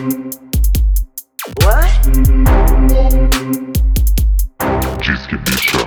Bicha. Bicha.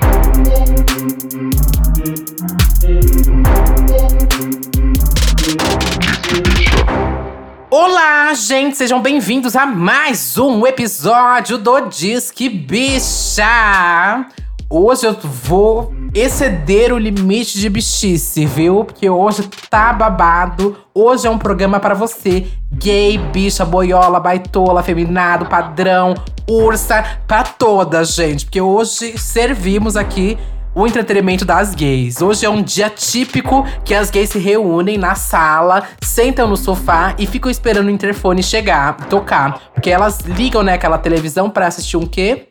Olá, gente, sejam bem-vindos a mais um episódio do Disque Bicha. Hoje eu vou exceder o limite de bichice, viu? Porque hoje tá babado. Hoje é um programa para você, gay, bicha, boiola, baitola, feminado, padrão, ursa, pra todas, gente. Porque hoje servimos aqui o entretenimento das gays. Hoje é um dia típico que as gays se reúnem na sala, sentam no sofá e ficam esperando o interfone chegar, tocar. Porque elas ligam, né, aquela televisão pra assistir um quê?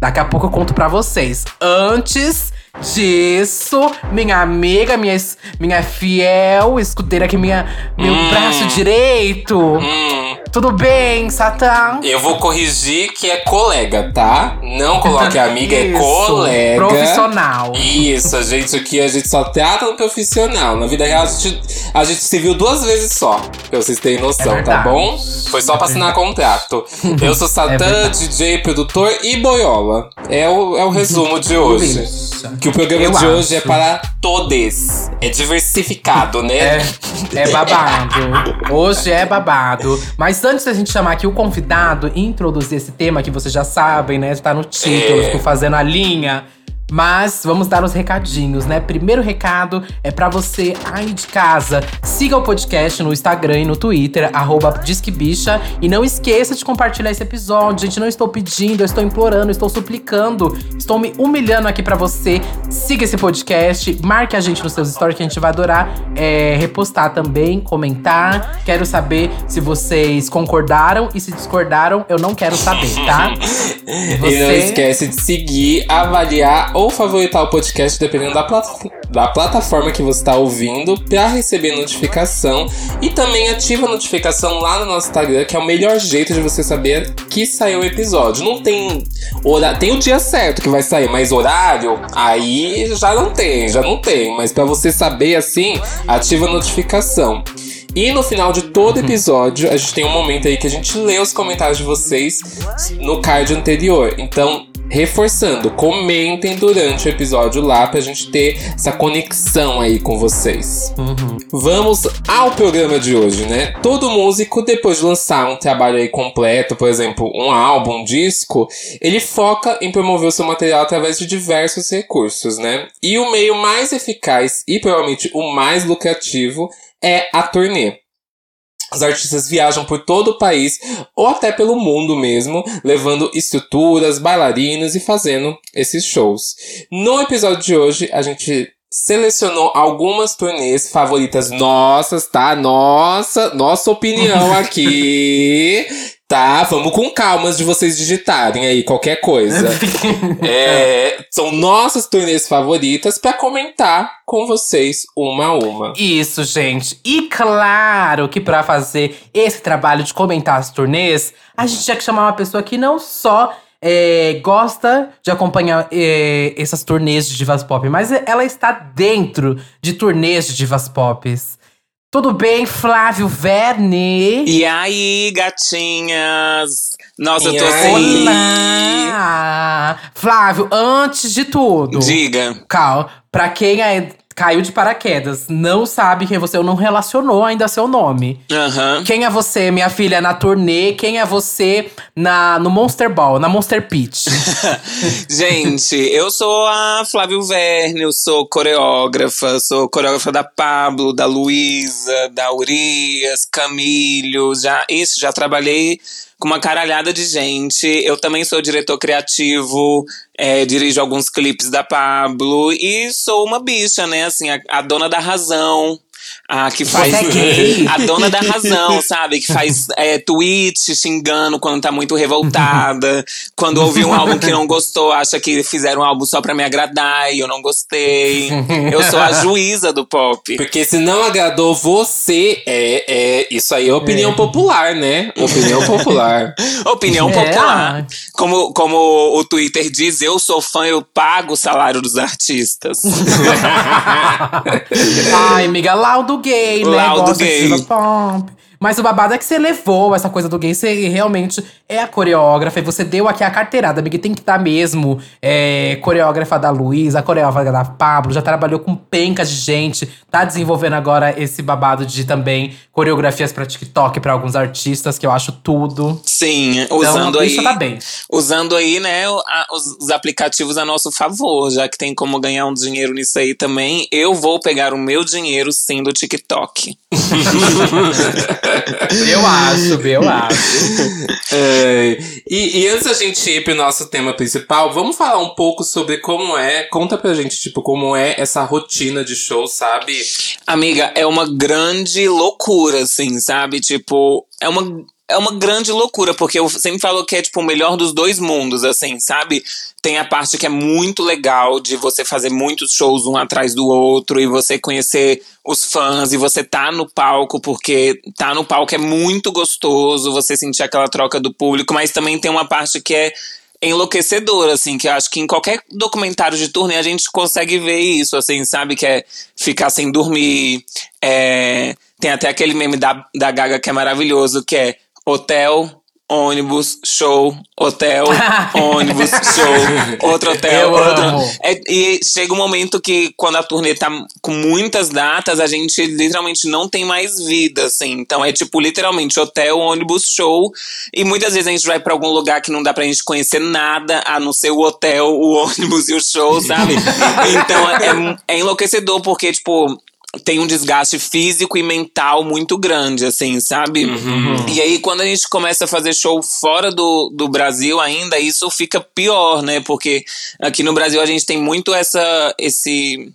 Daqui a pouco eu conto pra vocês. Antes disso, minha amiga, minha, es- minha fiel escudeira aqui, minha, meu Hum. braço direito. Hum, Tudo bem, Satã? eu vou corrigir que é colega, tá? Não coloque amiga, é Isso, colega. Profissional. Isso, a gente aqui, a gente só trata no profissional. Na vida real, a gente, a gente se viu duas vezes só. Pra vocês terem noção, tá verdade. bom? Foi só pra assinar contrato. Eu sou É Satã, verdade. DJ, produtor e boiola. É o, é o resumo de hoje. Que o programa Eu de hoje é acho. para todes. É diversificado, né? É, é babado. Hoje é babado. Mas antes da gente chamar aqui o convidado e introduzir esse tema que vocês já sabem, né? Tá no título, É. fico fazendo a linha. Mas vamos dar os recadinhos, né? Primeiro recado é pra você aí de casa. Siga o podcast no Instagram e no Twitter, arroba Disquebicha. E não esqueça de compartilhar esse episódio. Gente, não estou pedindo, eu estou implorando, estou suplicando. Estou me humilhando aqui pra você. Siga esse podcast, marque a gente nos seus stories que a gente vai adorar é, repostar também, comentar. Quero saber se vocês concordaram e se discordaram, eu não quero saber, tá? E não Você- esquece de seguir, avaliar ou favoritar o podcast, dependendo da, plata- da plataforma que você está ouvindo, para receber notificação. E também ativa a notificação lá no nosso Instagram, que é o melhor jeito de você saber que saiu o episódio. Não tem hora... tem o dia certo que vai sair, mas horário aí já não tem, já não tem. Mas para você saber assim, ativa a notificação. E no final de todo episódio, a gente tem um momento aí que a gente lê os comentários de vocês no card anterior. Então, reforçando, comentem durante o episódio lá pra gente ter essa conexão aí com vocês. Uhum. Vamos ao programa de hoje, né? Todo músico, depois de lançar um trabalho aí completo, por exemplo, um álbum, um disco, ele foca em promover o seu material através de diversos recursos, né? E o meio mais eficaz e provavelmente o mais lucrativo é a turnê. Os artistas viajam por todo o país ou até pelo mundo mesmo, levando estruturas, bailarinos e fazendo esses shows. No episódio de hoje, a gente selecionou algumas turnês favoritas nossas, tá? Nossa, nossa opinião aqui. Tá, vamos com calma de vocês digitarem aí qualquer coisa. É, são nossas turnês favoritas pra comentar com vocês uma a uma. Isso, gente. E claro que pra fazer esse trabalho de comentar as turnês, a gente tinha que chamar uma pessoa que não só é, gosta de acompanhar é, essas turnês de divas pop, mas ela está dentro de turnês de divas pop. Tudo bem, Flávio Verne? E aí, gatinhas? Nossa, eu E tô aí? assim. Olá! Flávio, antes de tudo. Diga. Cal, pra quem é- caiu de paraquedas, não sabe quem é você, ou não relacionou ainda seu nome. Aham. Quem é você, minha filha, na turnê? Quem é você na, no Monster Ball, na Monster Pitch? Gente, eu sou a Flávio Verne, eu sou coreógrafa, sou coreógrafa da Pablo, da Luísa, da Urias, Camilho, já, isso, já trabalhei com uma caralhada de gente. Eu também sou diretor criativo, é, dirijo alguns clipes da Pablo e sou uma bicha, né? Assim, a, a dona da razão. A que faz. É gay? A dona da razão, sabe? Que faz é, tweet xingando quando tá muito revoltada. quando ouve um álbum que não gostou, acha que fizeram um álbum só pra me agradar e eu não gostei. Eu sou a juíza do pop. Porque se não agradou você, é, é isso aí é opinião popular, né? Opinião popular. Opinião É, popular. Como, como o Twitter diz, eu sou fã, eu pago o salário dos artistas. Ai, amiga, laudo gay, né? Laudo Gosta de gay. diva pop. Mas o babado é que você levou essa coisa do gay, você realmente é a coreógrafa e você deu aqui a carteirada, amiga. Tem que estar tá mesmo é, coreógrafa da Luísa, coreógrafa da Pablo, já trabalhou com penca de gente, tá desenvolvendo agora esse babado de também coreografias pra TikTok pra alguns artistas, que eu acho tudo. Sim, Então, usando aí. isso tá bem. Usando aí, né, a- os, os aplicativos a nosso favor, já que tem como ganhar um dinheiro nisso aí também. Eu vou pegar o meu dinheiro sim do TikTok. Eu acho, eu acho. É, e, e antes da gente ir pro nosso tema principal, vamos falar um pouco sobre como é. Conta pra gente, tipo, como é essa rotina de show, sabe? Amiga, é uma grande loucura, assim, sabe? Tipo, é uma, é uma grande loucura, porque eu sempre falo que é, tipo, o melhor dos dois mundos, assim, sabe? Tem a parte que é muito legal de você fazer muitos shows um atrás do outro e você conhecer os fãs e você tá no palco, porque tá no palco é muito gostoso, você sentir aquela troca do público, mas também tem uma parte que é enlouquecedor, assim, que eu acho que em qualquer documentário de turnê a gente consegue ver isso, assim, sabe? Que é ficar sem dormir. é, Tem até aquele meme da, da Gaga que é maravilhoso, que é hotel, ônibus, show, hotel, ônibus, show, outro hotel, Eu outro. É, e chega um momento que, quando a turnê tá com muitas datas, a gente literalmente não tem mais vida, assim. Então é tipo, literalmente, hotel, ônibus, show. E muitas vezes a gente vai pra algum lugar que não dá pra gente conhecer nada, a não ser o hotel, o ônibus e o show, sabe? então é, é enlouquecedor, porque, tipo. Tem um desgaste físico e mental muito grande, assim, sabe? E aí, quando a gente começa a fazer show fora do, do Brasil ainda, isso fica pior, né? Porque aqui no Brasil a gente tem muito essa, esse,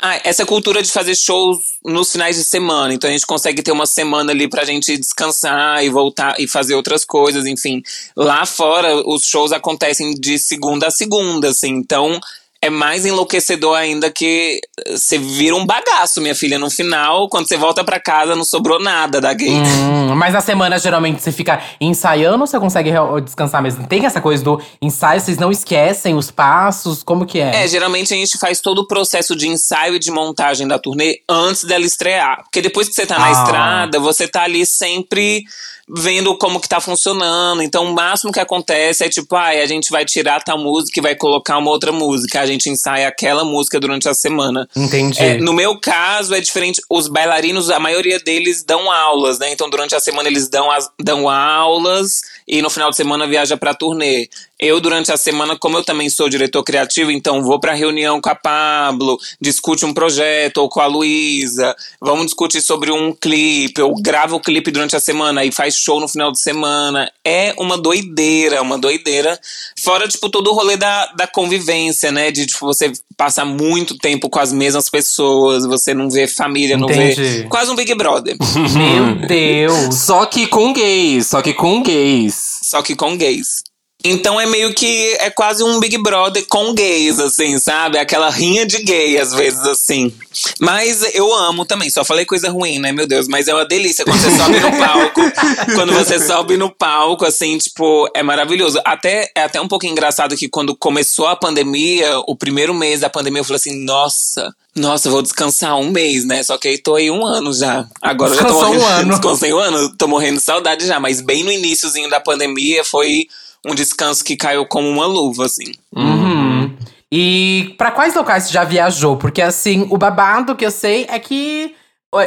ah, essa cultura de fazer shows nos finais de semana. Então a gente consegue ter uma semana ali pra gente descansar e voltar e fazer outras coisas, enfim. Lá fora, os shows acontecem de segunda a segunda, assim. Então é mais enlouquecedor ainda que você vira um bagaço, minha filha. No final, quando você volta pra casa, não sobrou nada da gay. Hum, mas na semana, geralmente, você fica ensaiando ou você consegue descansar mesmo? Tem essa coisa do ensaio, vocês não esquecem os passos? Como que é? É, geralmente a gente faz todo o processo de ensaio e de montagem da turnê antes dela estrear. Porque depois que você tá na Ah. estrada, você tá ali sempre vendo como que tá funcionando. Então, o máximo que acontece é tipo, ai, a gente vai tirar tal música e vai colocar uma outra música. A gente ensaia aquela música durante a semana. Entendi. É, no meu caso, é diferente. Os bailarinos, a maioria deles dão aulas, né? Então, durante a semana, eles dão, as, dão aulas e no final de semana viaja pra turnê. Eu, durante a semana, como eu também sou diretor criativo, então vou pra reunião com a Pablo, discute um projeto, ou com a Luísa, vamos discutir sobre um clipe, eu gravo o clipe durante a semana e faz show no final de semana. É uma doideira, uma doideira. Fora, tipo, todo o rolê da, da convivência, né? De tipo, você passar muito tempo com as mesmas pessoas, você não vê família, não Entendi. vê. Quase um Big Brother. Meu Deus. Só que com gays, só que com gays. só que com gays. Então é meio que é quase um Big Brother com gays, assim, sabe? Aquela rinha de gay, às vezes, assim. Mas eu amo também, só falei coisa ruim, né, meu Deus? Mas é uma delícia quando você sobe no palco. quando você sobe no palco, assim, tipo, é maravilhoso. Até, é até um pouco engraçado que quando começou a pandemia, o primeiro mês da pandemia, eu falei assim, nossa. Nossa, vou descansar um mês, né? Só que aí tô aí um ano já. Agora eu já tô Descansou um morrendo, ano. Descansei um ano, tô morrendo de saudade já. Mas bem no iníciozinho da pandemia foi um descanso que caiu como uma luva, assim. Uhum. E pra quais locais você já viajou? Porque assim, o babado que eu sei é que.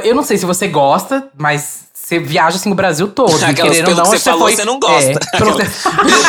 Eu não sei se você gosta, mas você viaja assim o Brasil todo. Aquelas, pelo não, que você acho falou, foi- você não gosta. É, pelo que-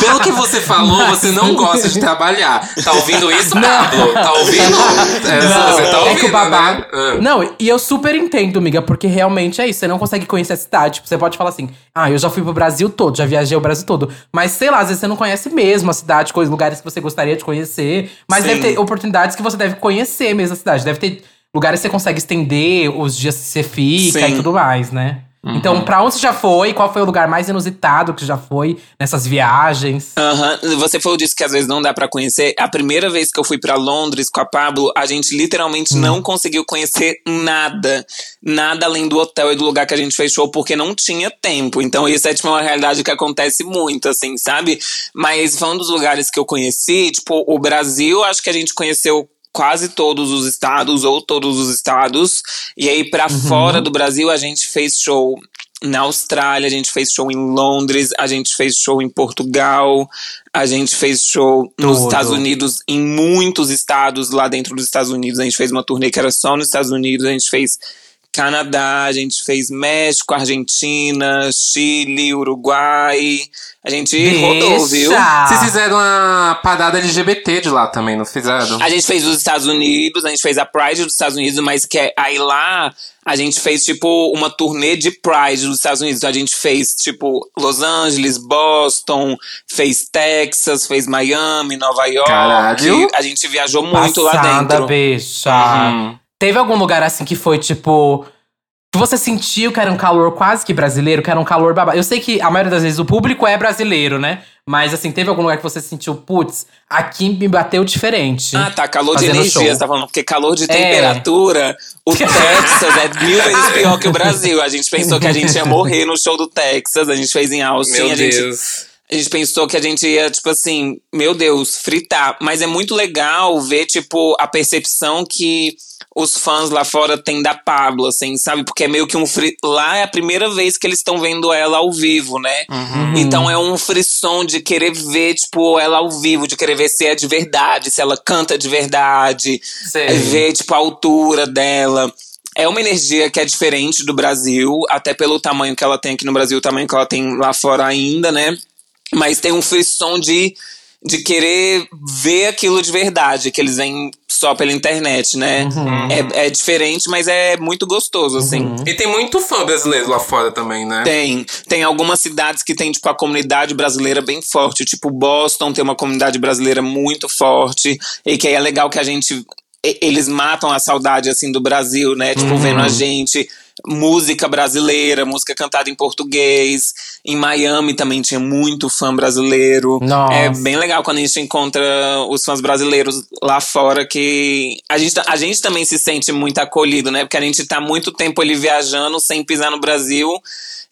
Pelo, que você falou, você não gosta de trabalhar. Tá ouvindo isso, Pablo? Tá ouvindo? É, Não, você tá é ouvindo, que o babado. né? Ah. Não, e eu super entendo, amiga, porque realmente é isso. Você não consegue conhecer a cidade. Tipo, você pode falar assim: ah, eu já fui pro Brasil todo, já viajei o Brasil todo. Mas sei lá, às vezes você não conhece mesmo a cidade, coisas, lugares que você gostaria de conhecer. Mas Sim. deve ter oportunidades que você deve conhecer mesmo a cidade. Deve ter lugares que você consegue estender os dias que você fica Sim. e tudo mais, né? Uhum. Então, pra onde você já foi? Qual foi o lugar mais inusitado que já foi nessas viagens? Aham, Você falou disso que às vezes não dá pra conhecer. A primeira vez que eu fui pra Londres com a Pablo, a gente literalmente não conseguiu conhecer nada. Nada além do hotel e do lugar que a gente fechou, porque não tinha tempo. Então, isso é tipo uma realidade que acontece muito, assim, sabe? Mas falando dos lugares que eu conheci, tipo, o Brasil, acho que a gente conheceu quase todos os estados ou todos os estados. E aí, pra fora do Brasil, a gente fez show na Austrália, a gente fez show em Londres, a gente fez show em Portugal, a gente fez show nos. Estados Unidos, em muitos estados lá dentro dos Estados Unidos. A gente fez uma turnê que era só nos Estados Unidos, a gente fez Canadá, a gente fez México, Argentina, Chile, Uruguai. A gente rodou, viu? Deixa. Vocês fizeram a parada LGBT de lá também, não fizeram? A gente fez os Estados Unidos, a gente fez a Pride dos Estados Unidos, mas que é- aí lá a gente fez tipo uma turnê de Pride dos Estados Unidos. Então a gente fez tipo Los Angeles, Boston, fez Texas, fez Miami, Nova York. Caralho. A gente viajou muito lá Passada, dentro. bicha. Uhum. Teve algum lugar assim que foi tipo. Que você sentiu que era um calor quase que brasileiro, que era um calor babado. Eu sei que a maioria das vezes o público é brasileiro, né? Mas assim, teve algum lugar que você sentiu, putz, aqui me bateu diferente. Ah, tá. Calor de energia, show. você tá falando. Porque calor de É. temperatura, o Texas é mil vezes pior que o Brasil. A gente pensou que a gente ia morrer no show do Texas. A gente fez em Austin. Meu a gente Deus. A gente pensou que a gente ia, tipo assim, meu Deus, fritar. Mas é muito legal ver, tipo, a percepção que os fãs lá fora têm da Pablo, assim, sabe? Porque é meio que um fri... Lá é a primeira vez que eles estão vendo ela ao vivo, né? Uhum. Então é um frisson de querer ver, tipo, ela ao vivo, de querer ver se é de verdade, se ela canta de verdade, Sei. é ver, tipo, a altura dela. É uma energia que é diferente do Brasil, até pelo tamanho que ela tem aqui no Brasil, o tamanho que ela tem lá fora ainda, né? Mas tem um frisson de, de querer ver aquilo de verdade, que eles veem só pela internet, né? Uhum. É, é diferente, mas é muito gostoso, assim. E tem muito fã brasileiro lá fora também, né? Tem. Tem algumas cidades que tem, tipo, a comunidade brasileira bem forte. Tipo, Boston tem uma comunidade brasileira muito forte. E que aí é legal que a gente. Eles matam a saudade, assim, do Brasil, né? Tipo, vendo a gente. Música brasileira, música cantada em português. Em Miami também tinha muito fã brasileiro. Nossa. É bem legal quando a gente encontra os fãs brasileiros lá fora que a gente, a gente também se sente muito acolhido, né? Porque a gente tá muito tempo ali viajando sem pisar no Brasil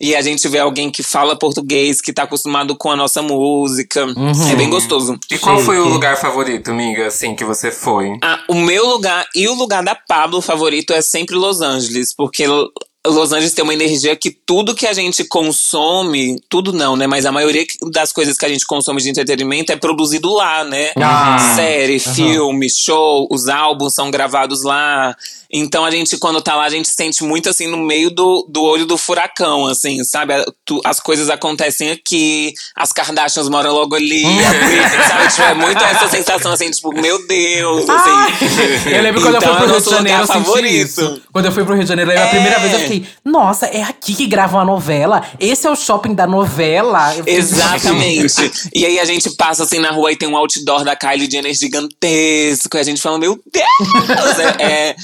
e a gente vê alguém que fala português, que tá acostumado com a nossa música. Uhum. É bem gostoso. E qual foi o lugar favorito, amiga, assim, que você foi? Ah, o meu lugar e o lugar da Pablo favorito é sempre Los Angeles, porque Los Angeles tem uma energia que tudo que a gente consome, tudo não, né? Mas a maioria das coisas que a gente consome de entretenimento é produzido lá, né? Ah, Série, filme, show, os álbuns são gravados lá. Então a gente, quando tá lá, a gente se sente muito assim no meio do, do olho do furacão, assim, sabe? A- As coisas acontecem aqui, as Kardashians moram logo ali, a Britney, sabe? Tipo, é muito essa sensação assim, tipo, meu Deus, assim. Eu lembro quando Então, eu fui é pro Rio nosso de Janeiro, eu senti isso. Quando eu fui pro Rio de Janeiro, a primeira É. vez eu fiquei, nossa, é aqui que gravam a novela? Esse é o shopping da novela? Exatamente. e aí a gente passa assim na rua e tem um outdoor da Kylie Jenner gigantesco. E a gente fala, meu Deus! é, é,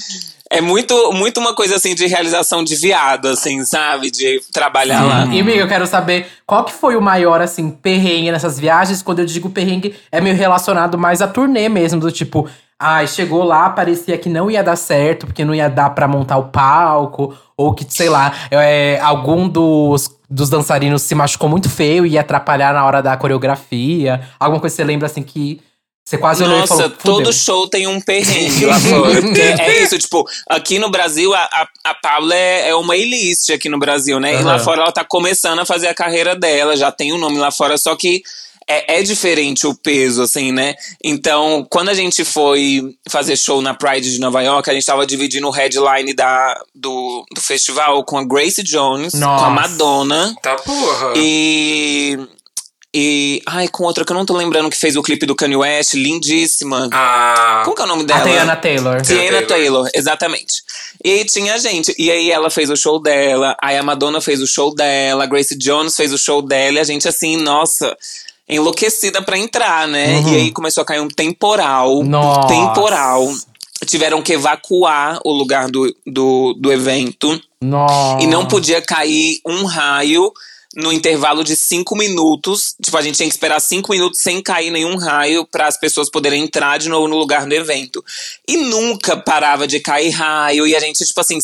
é muito, muito uma coisa assim de realização de viado, assim, sabe? De trabalhar lá. E, amiga, eu quero saber qual que foi o maior, assim, perrengue nessas viagens. Quando eu digo perrengue, é meio relacionado mais à turnê mesmo, do tipo… Ai, chegou lá, parecia que não ia dar certo, porque não ia dar pra montar o palco. Ou que, sei lá, é, algum dos, dos dançarinos se machucou muito feio e ia atrapalhar na hora da coreografia. Alguma coisa que você lembra, assim, que… Você quase olhou e Nossa, falou, todo show tem um perrengue lá fora. Porque é isso, tipo, aqui no Brasil, a, a, a Paula é, é uma elite aqui no Brasil, né? E lá fora ela tá começando a fazer a carreira dela, já tem um nome lá fora, só que é, é diferente o peso, assim, né? Então, quando a gente foi fazer show na Pride de Nova York, a gente tava dividindo o headline da, do, do festival com a Grace Jones, Nossa. com a Madonna. Tá porra. E. E. Ai, com outra que eu não tô lembrando que fez o clipe do Kanye West, lindíssima. Ah. Como que é o nome A dela? Tiana Taylor. Tiana Tiana Taylor. Taylor, exatamente. E aí tinha gente. E aí ela fez o show dela, aí a Madonna fez o show dela, a Grace Jones fez o show dela, e a gente assim, nossa, enlouquecida pra entrar, né? E aí começou a cair um temporal. Uhum. Nossa. Temporal. Tiveram que evacuar o lugar do, do, do evento. Nossa. E não podia cair um raio no intervalo de cinco minutos. Tipo, a gente tinha que esperar cinco minutos sem cair nenhum raio para as pessoas poderem entrar de novo no lugar do evento. E nunca parava de cair raio. E a gente, tipo assim,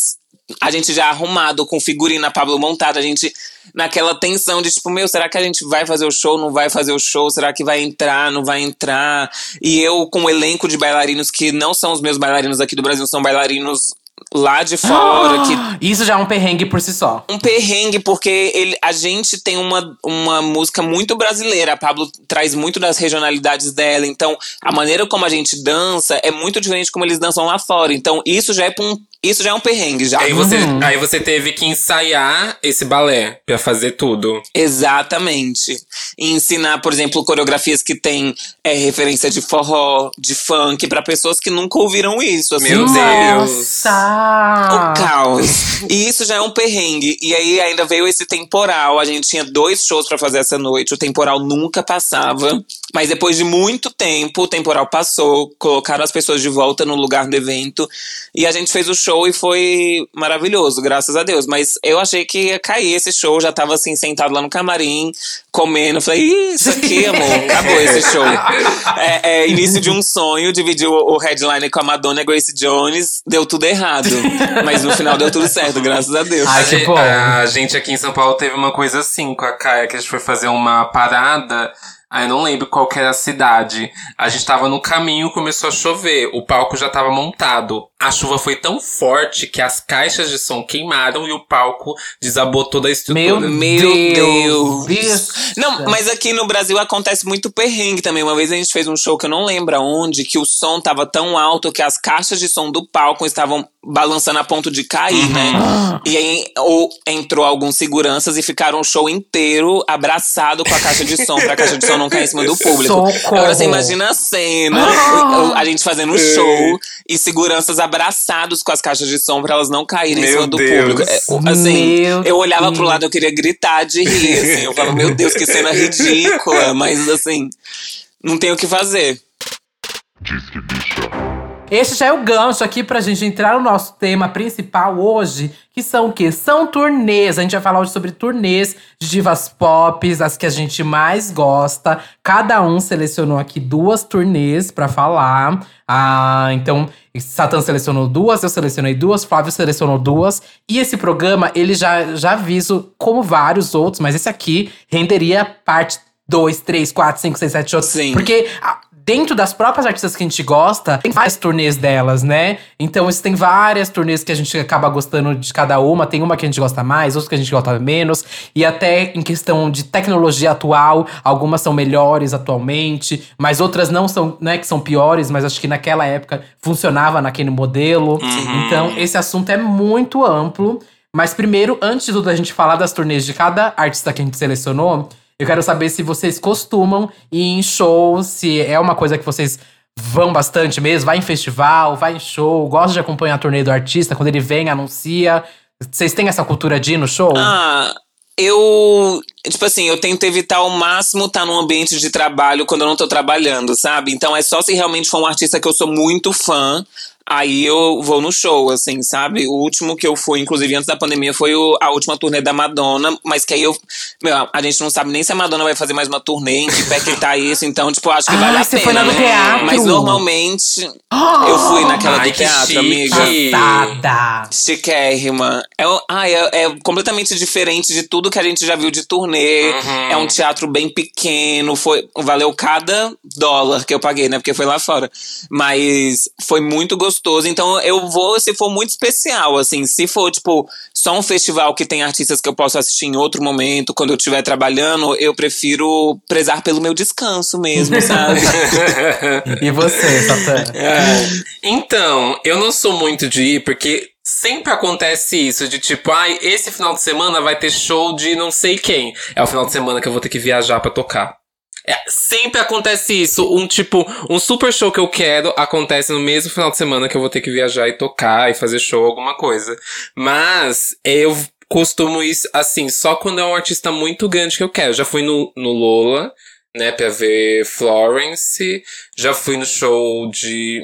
a gente já arrumado, com figurina Pablo montada, a gente naquela tensão de tipo, meu, será que a gente vai fazer o show, não vai fazer o show? Será que vai entrar, não vai entrar? E eu com um elenco de bailarinos que não são os meus bailarinos aqui do Brasil, são bailarinos lá de fora que Isso já é um perrengue por si só. um perrengue, porque ele, a gente tem uma, uma música muito brasileira. A Pablo traz muito das regionalidades dela. Então, a maneira como a gente dança é muito diferente como eles dançam lá fora. Então, isso já é, um, isso já é um perrengue. Já. Aí você, aí você teve que ensaiar esse balé pra fazer tudo. Exatamente. E ensinar, por exemplo, coreografias que tem é, referência de forró, de funk, pra pessoas que nunca ouviram isso. Assim, Meu Deus. Nossa! O caos. E isso já é um perrengue. E aí ainda veio esse temporal. A gente tinha dois shows pra fazer essa noite. O temporal nunca passava. Mas depois de muito tempo, o temporal passou. Colocaram as pessoas de volta no lugar do evento. E a gente fez o show e foi maravilhoso, graças a Deus. Mas eu achei que ia cair esse show. Já tava assim, sentado lá no camarim, comendo. Falei, "Ih, isso aqui, amor. Acabou esse show. É, é início de um sonho. Dividiu o headline com a Madonna e a Grace Jones. Deu tudo errado. Mas no final deu tudo certo, graças a Deus. Ai, A que gente, bom. a gente aqui em São Paulo teve uma coisa assim com a Caia, que a gente foi fazer uma parada. Aí eu não lembro qual que era a cidade. A gente tava no caminho, começou a chover. O palco já tava montado. A chuva foi tão forte que as caixas de som queimaram e o palco desabou toda a estrutura. Meu, Meu Deus! Deus. Não, mas aqui no Brasil acontece muito perrengue também. Uma vez a gente fez um show que eu não lembro aonde, que o som tava tão alto que as caixas de som do palco estavam balançando a ponto de cair, né? E aí ou, entrou alguns seguranças e ficaram o show inteiro abraçado com a caixa de som, pra caixa de som não cair em cima do público. Socorro. Agora você imagina a cena, o- a gente fazendo um show e seguranças abraçados com as caixas de som pra elas não caírem em Meu cima do Deus. público. É, assim, Meu eu olhava pro Deus. lado, eu queria gritar de rir, assim. Eu falava, meu Deus, que cena ridícula. Mas, assim, não tem o que fazer. Esse já é o gancho aqui pra gente entrar no nosso tema principal hoje, que são o quê? São turnês. A gente vai falar hoje sobre turnês de divas pop, as que a gente mais gosta. Cada um selecionou aqui duas turnês pra falar. Ah, então, Satan selecionou duas, eu selecionei duas, Flávio selecionou duas. E esse programa, ele já, já aviso, como vários outros, mas esse aqui renderia parte 2, 3, 4, 5, 6, 7, 8. Sim. Porque dentro das próprias artistas que a gente gosta, tem várias turnês delas, né? Então, isso tem várias turnês que a gente acaba gostando de cada uma. Tem uma que a gente gosta mais, outras que a gente gosta menos. E até em questão de tecnologia atual, algumas são melhores atualmente, mas outras não são, né, que são piores, mas acho que naquela época funcionava naquele modelo. Então, esse assunto é muito amplo. Mas primeiro, antes de tudo a gente falar das turnês de cada artista que a gente selecionou, eu quero saber se vocês costumam ir em shows, se é uma coisa que vocês vão bastante mesmo, vai em festival, vai em show, gosta de acompanhar a turnê do artista, quando ele vem, anuncia. Vocês têm essa cultura de ir no show? Ah, eu. Tipo assim, eu tento evitar ao máximo estar num ambiente de trabalho quando eu não tô trabalhando, sabe? Então é só se realmente for um artista que eu sou muito fã. Aí eu vou no show, assim, sabe? O último que eu fui, inclusive antes da pandemia, foi o- a última turnê da Madonna. Mas que aí eu. Meu, a gente não sabe nem se a Madonna vai fazer mais uma turnê, em que pé que tá isso. Então, tipo, acho que Ah, vale a você pena. foi na do né? teatro? Mas normalmente eu fui naquela Ai, do que teatro, chique. amiga. Passada! Chiquérrima. É, ai, é, é completamente diferente de tudo que a gente já viu de turnê. Uhum. É um teatro bem pequeno. Foi, valeu cada dólar que eu paguei, né? Porque foi lá fora. Mas foi muito gostoso. Então eu vou se for muito especial, assim. Se for, tipo, só um festival que tem artistas que eu posso assistir em outro momento, quando eu estiver trabalhando, eu prefiro prezar pelo meu descanso mesmo, sabe? E você, Satã? Então, eu não sou muito de ir, porque sempre acontece isso, de tipo, ai, esse final de semana vai ter show de não sei quem. É o final de semana que eu vou ter que viajar pra tocar. É, sempre acontece isso. Um tipo, um super show que eu quero acontece no mesmo final de semana que eu vou ter que viajar e tocar e fazer show, alguma coisa. Mas eu costumo ir assim, só quando é um artista muito grande que eu quero. Já fui no, no Lola, né, pra ver Florence. Já fui no show de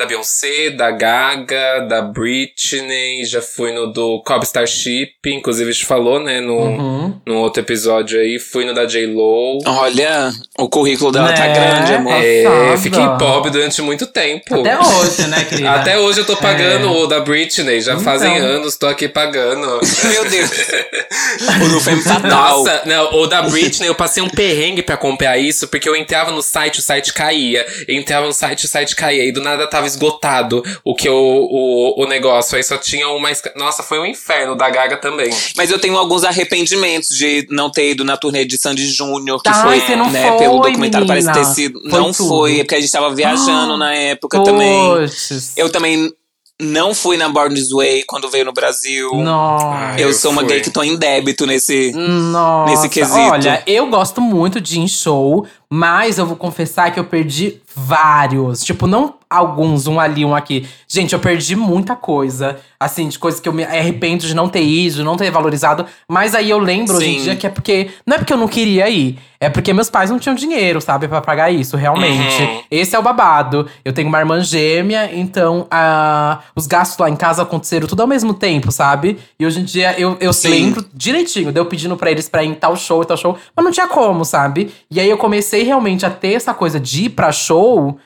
da Beyoncé, da Gaga, da Britney, já fui no do Cobb Starship, inclusive a gente falou, né, no, Uhum. no outro episódio aí, fui no da J-Lo. Olha, o currículo dela tá Né? grande, amor. É, Passada. fiquei pobre durante muito tempo. Até hoje, né, querida? Até hoje eu tô pagando É. o da Britney, já Então. fazem anos, tô aqui pagando. Meu Deus. o do Femme Fatal. Nossa, não, o da Britney eu passei um perrengue pra comprar isso, porque eu entrava no site, o site caía. Entrava no site, o site caía. E do nada tava tava esgotado o que o, o, o negócio. Aí só tinha uma. Nossa, foi um inferno da Gaga também. Mas eu tenho alguns arrependimentos de não ter ido na turnê de Sandy Júnior, que Ai, foi, você não né, foi, pelo documentário parece ter menina. sido. Foi não tudo. foi, porque a gente tava viajando na época também. Poxa. Eu também não fui na Born This Way quando veio no Brasil. Nossa. Eu, eu sou uma fui. gay que tô em débito nesse. Nossa, nesse quesito. olha, eu gosto muito de ir em show, mas eu vou confessar que eu perdi vários. Tipo, não alguns, um ali, um aqui. Gente, eu perdi muita coisa. Assim, de coisas que eu me arrependo de não ter ido, de não ter valorizado. Mas aí eu lembro hoje em Sim. dia que é porque. Não é porque eu não queria ir. É porque meus pais não tinham dinheiro, sabe, Pra pagar isso, realmente. Uhum. Esse é o babado. Eu tenho uma irmã gêmea, então ah, os gastos lá em casa aconteceram tudo ao mesmo tempo, sabe? E hoje em dia eu, eu Sim. lembro direitinho, deu pedindo pra eles pra ir em tal show e tal show, mas não tinha como, sabe? E aí eu comecei realmente a ter essa coisa de ir pra show.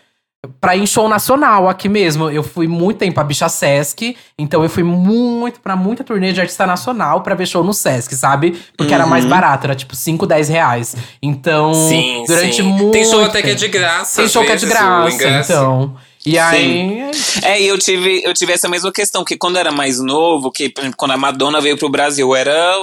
Pra ir em show nacional aqui mesmo. Eu fui muito tempo a Bicha Sesc, então eu fui muito pra muita turnê de artista nacional pra ver show no Sesc, sabe? Porque era mais barato, era tipo 5, 10 reais. Então, Sim, durante sim. muito Tem show até que é de graça. Tem show que é de graça, então. E aí. É, e eu tive, eu tive essa mesma questão, que quando eu era mais novo, que quando a Madonna veio pro Brasil, era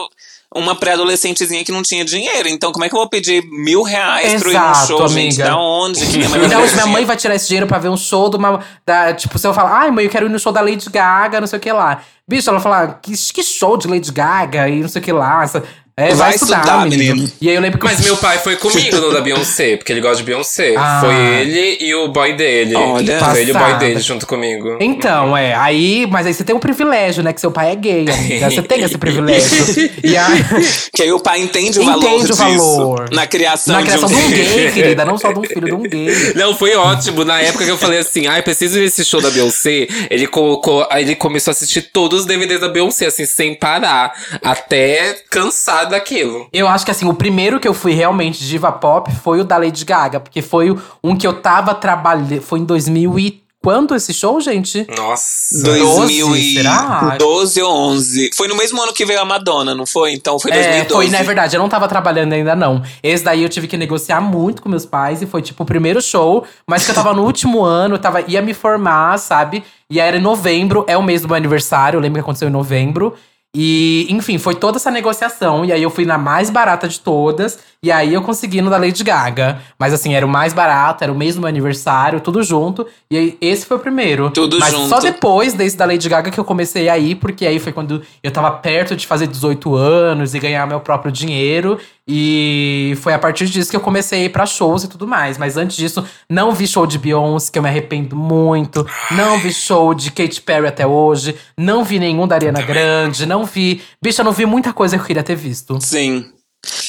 uma pré-adolescentezinha que não tinha dinheiro. Então, como é que eu vou pedir mil reais pra eu ir num Exato, show, gente? amiga. Da onde? Que minha mãe E onde minha mãe vai tirar esse dinheiro pra ver um show de uma. Da, tipo, se eu falar, ai, mãe, eu quero ir no show da Lady Gaga, não sei o que lá. Bicho, ela fala, que, que show de Lady Gaga e não sei o que lá. Essa- É, vai, Vai estudar, estudar, menino. menino. E aí eu lembro que Mas eu... meu pai foi comigo no da Beyoncé, porque ele gosta de Beyoncé. Ah. Foi ele e o boy dele. Olha. foi ele e o boy Passada. dele junto comigo. Então, é, aí, mas aí você tem um privilégio, né? Que seu pai é gay, amiga. Você tem esse privilégio. E aí, Que aí o pai entende o valor Entende o disso. valor. Na criação, na criação de de um um gay, querida, não só de um filho de um gay. Não, foi ótimo. Na época que eu falei assim, ai, preciso ir nesse show da Beyoncé, ele colocou. Aí ele começou a assistir todos os DVDs da Beyoncé, assim, sem parar. Até cansar daquilo. Eu acho que assim, o primeiro que eu fui realmente diva pop foi o da Lady Gaga, porque foi um que eu tava trabalhando. Foi em 2000 e. Quando esse show, gente? Nossa. 12, será? 2012 ou 11. Foi no mesmo ano que veio a Madonna, não foi? Então foi É, 2012. foi, na verdade, eu não tava trabalhando ainda, não. Esse daí eu tive que negociar muito com meus pais e foi tipo o primeiro show, mas que eu tava no último ano, eu tava, ia me formar, sabe? E aí era em novembro, é o mês do meu aniversário, eu lembro que aconteceu em novembro. E, enfim, foi toda essa negociação. E aí eu fui na mais barata de todas. E aí eu consegui no da Lady Gaga. Mas assim, era o mais barato, era o meu aniversário, tudo junto. E aí esse foi o primeiro. Tudo Mas junto. só depois desse da Lady Gaga que eu comecei a ir, porque aí foi quando eu tava perto de fazer 18 anos e ganhar meu próprio dinheiro. E foi a partir disso que eu comecei a ir pra shows e tudo mais. Mas antes disso, não vi show de Beyoncé, que eu me arrependo muito. Não vi show de Katy Perry até hoje. Não vi nenhum da Ariana Grande. Não vi. Bicha, eu não vi muita coisa que eu queria ter visto. Sim.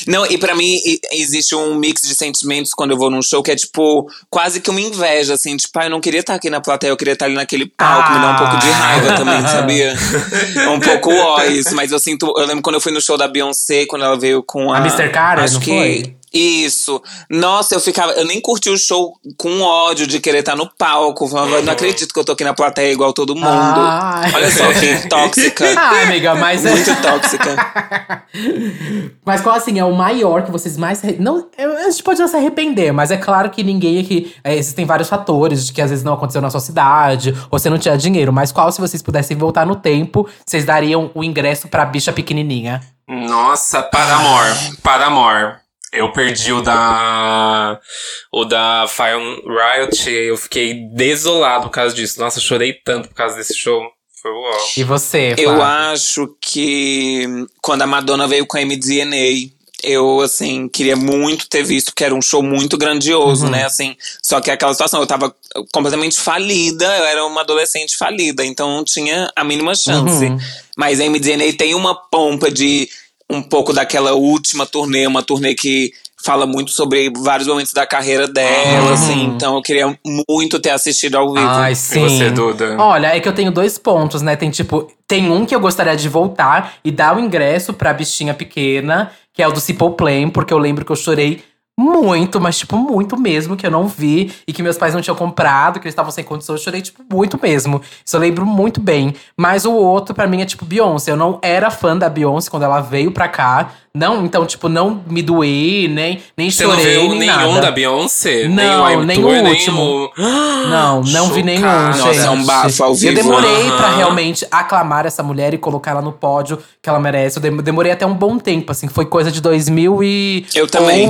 Não, e pra mim e- existe um mix de sentimentos quando eu vou num show que é tipo quase que uma inveja, assim, tipo, ah, eu não queria estar aqui na plateia, eu queria estar ali naquele palco, me dá um pouco de Ah. raiva também, sabia? É um pouco ó isso, mas eu sinto, eu lembro quando eu fui no show da Beyoncé, quando ela veio com a. A Mr. Carter, acho que foi? Isso. Nossa, eu ficava. Eu nem curti o show com ódio de querer estar no palco. Não acredito que eu tô aqui na plateia igual todo mundo. Ai. Olha só que tóxica. Ai, amiga, mas é. Muito tóxica. Mas qual assim é o maior que vocês mais. Não, a gente pode não se arrepender, mas é claro que ninguém aqui. é, existem vários fatores de que às vezes não aconteceu na sua cidade, ou você não tinha dinheiro. Mas qual, se vocês pudessem voltar no tempo, vocês dariam o ingresso pra bicha pequenininha? Nossa, para amor. Eu perdi o da. O da Fire Riot. Eu fiquei desolado por causa disso. Nossa, eu chorei tanto por causa desse show. Foi uau. E você, Eu Flávio? acho que quando a Madonna veio com a MDNA, eu, assim, queria muito ter visto, porque era um show muito grandioso, Uhum. né? Assim, só que aquela situação, eu tava completamente falida, eu era uma adolescente falida, então não tinha a mínima chance. Uhum. Mas a MDNA tem uma pompa de um pouco daquela última turnê, uma turnê que fala muito sobre vários momentos da carreira dela, Uhum. assim. Então eu queria muito ter assistido ao vivo. Ai, E sim. você, Duda? Olha, é que eu tenho dois pontos, né? Tem tipo, tem um que eu gostaria de voltar e dar o ingresso pra bichinha pequena, que é o do Simple Plan, porque eu lembro que eu chorei muito, mas tipo, muito mesmo, que eu não vi e que meus pais não tinham comprado, que eles estavam sem condição. Eu chorei, tipo, muito mesmo. Isso eu lembro muito bem. Mas o outro, para mim, é tipo Beyoncé. Eu não era fã da Beyoncé quando ela veio pra cá. Não, então, tipo, não me doei, nem, nem Você chorei, não viu nem nenhum nada. da Beyoncé? Não, nem nem o último. o- Não, não vi nenhum, Chocado. gente. Nossa, é um bafo ao vivo. Eu demorei pra Aham. realmente aclamar essa mulher e colocar ela no pódio que ela merece. Eu dem- demorei até um bom tempo, assim. Foi coisa de 2011, Eu também.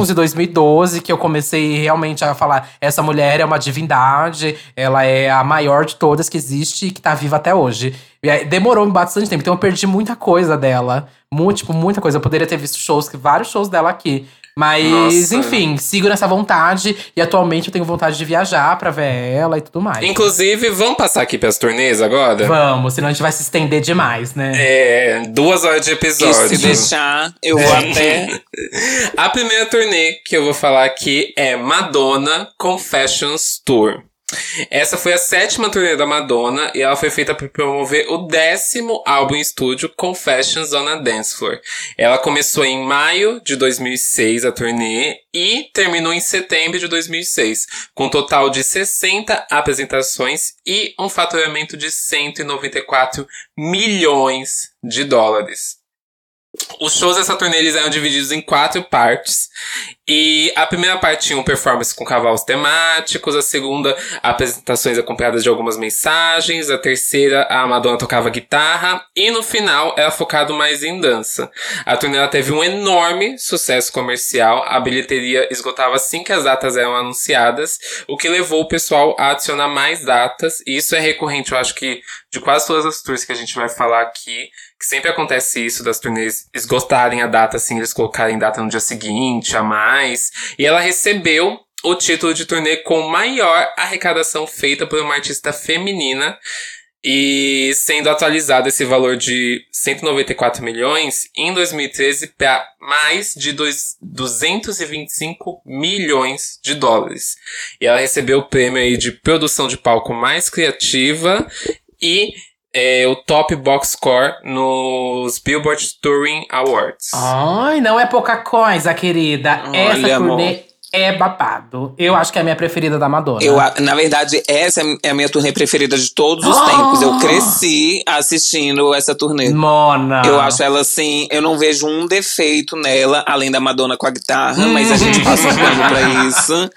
2012 que eu comecei realmente a falar: essa mulher é uma divindade, ela é a maior de todas que existe e que tá viva até hoje. E demorou bastante tempo, então eu perdi muita coisa dela. Muito, tipo, muita coisa. Eu poderia ter visto shows, vários shows dela aqui. Mas, Nossa. enfim, sigo nessa vontade. E atualmente eu tenho vontade de viajar pra ver ela e tudo mais. Inclusive, vamos passar aqui pras turnês agora? Vamos, senão a gente vai se estender demais, né? É, duas horas de E episódio. se deixar, eu vou até. A primeira turnê que eu vou falar aqui é Madonna Confessions Tour. Essa foi a sétima turnê da Madonna e ela foi feita para promover o décimo álbum em estúdio Confessions on a Dance Floor. Ela começou em maio de 2006 a turnê e terminou em setembro de 2006, com um total de 60 apresentações e um faturamento de 194 milhões de dólares. Os shows dessa turnê eles eram divididos em quatro partes. E a primeira parte tinha um performance com cavalos temáticos, a segunda, apresentações acompanhadas de algumas mensagens, a terceira, a Madonna tocava guitarra, e no final era focado mais em dança. A turnê teve um enorme sucesso comercial, a bilheteria esgotava assim que as datas eram anunciadas, o que levou o pessoal a adicionar mais datas, e isso é recorrente, eu acho que de quase todas as tours que a gente vai falar aqui, que sempre acontece isso das turnês esgotarem a data, assim, eles colocarem data no dia seguinte, a mais. E ela recebeu o título de turnê com maior arrecadação feita por uma artista feminina. E sendo atualizado esse valor de 194 milhões em 2013 para mais de dois- 225 milhões de dólares. E ela recebeu o prêmio aí de produção de palco mais criativa e é, o Top Box Score nos Billboard Touring Awards. Ai, não é pouca coisa, querida. Olha, Essa amor. É babado. Eu acho que é a minha preferida da Madonna. Eu, na verdade, essa é a minha turnê preferida de todos os Ah! tempos. Eu cresci assistindo essa turnê. Mona. Eu acho ela assim, eu não vejo um defeito nela, além da Madonna com a guitarra, mas a gente passa um pano pra isso.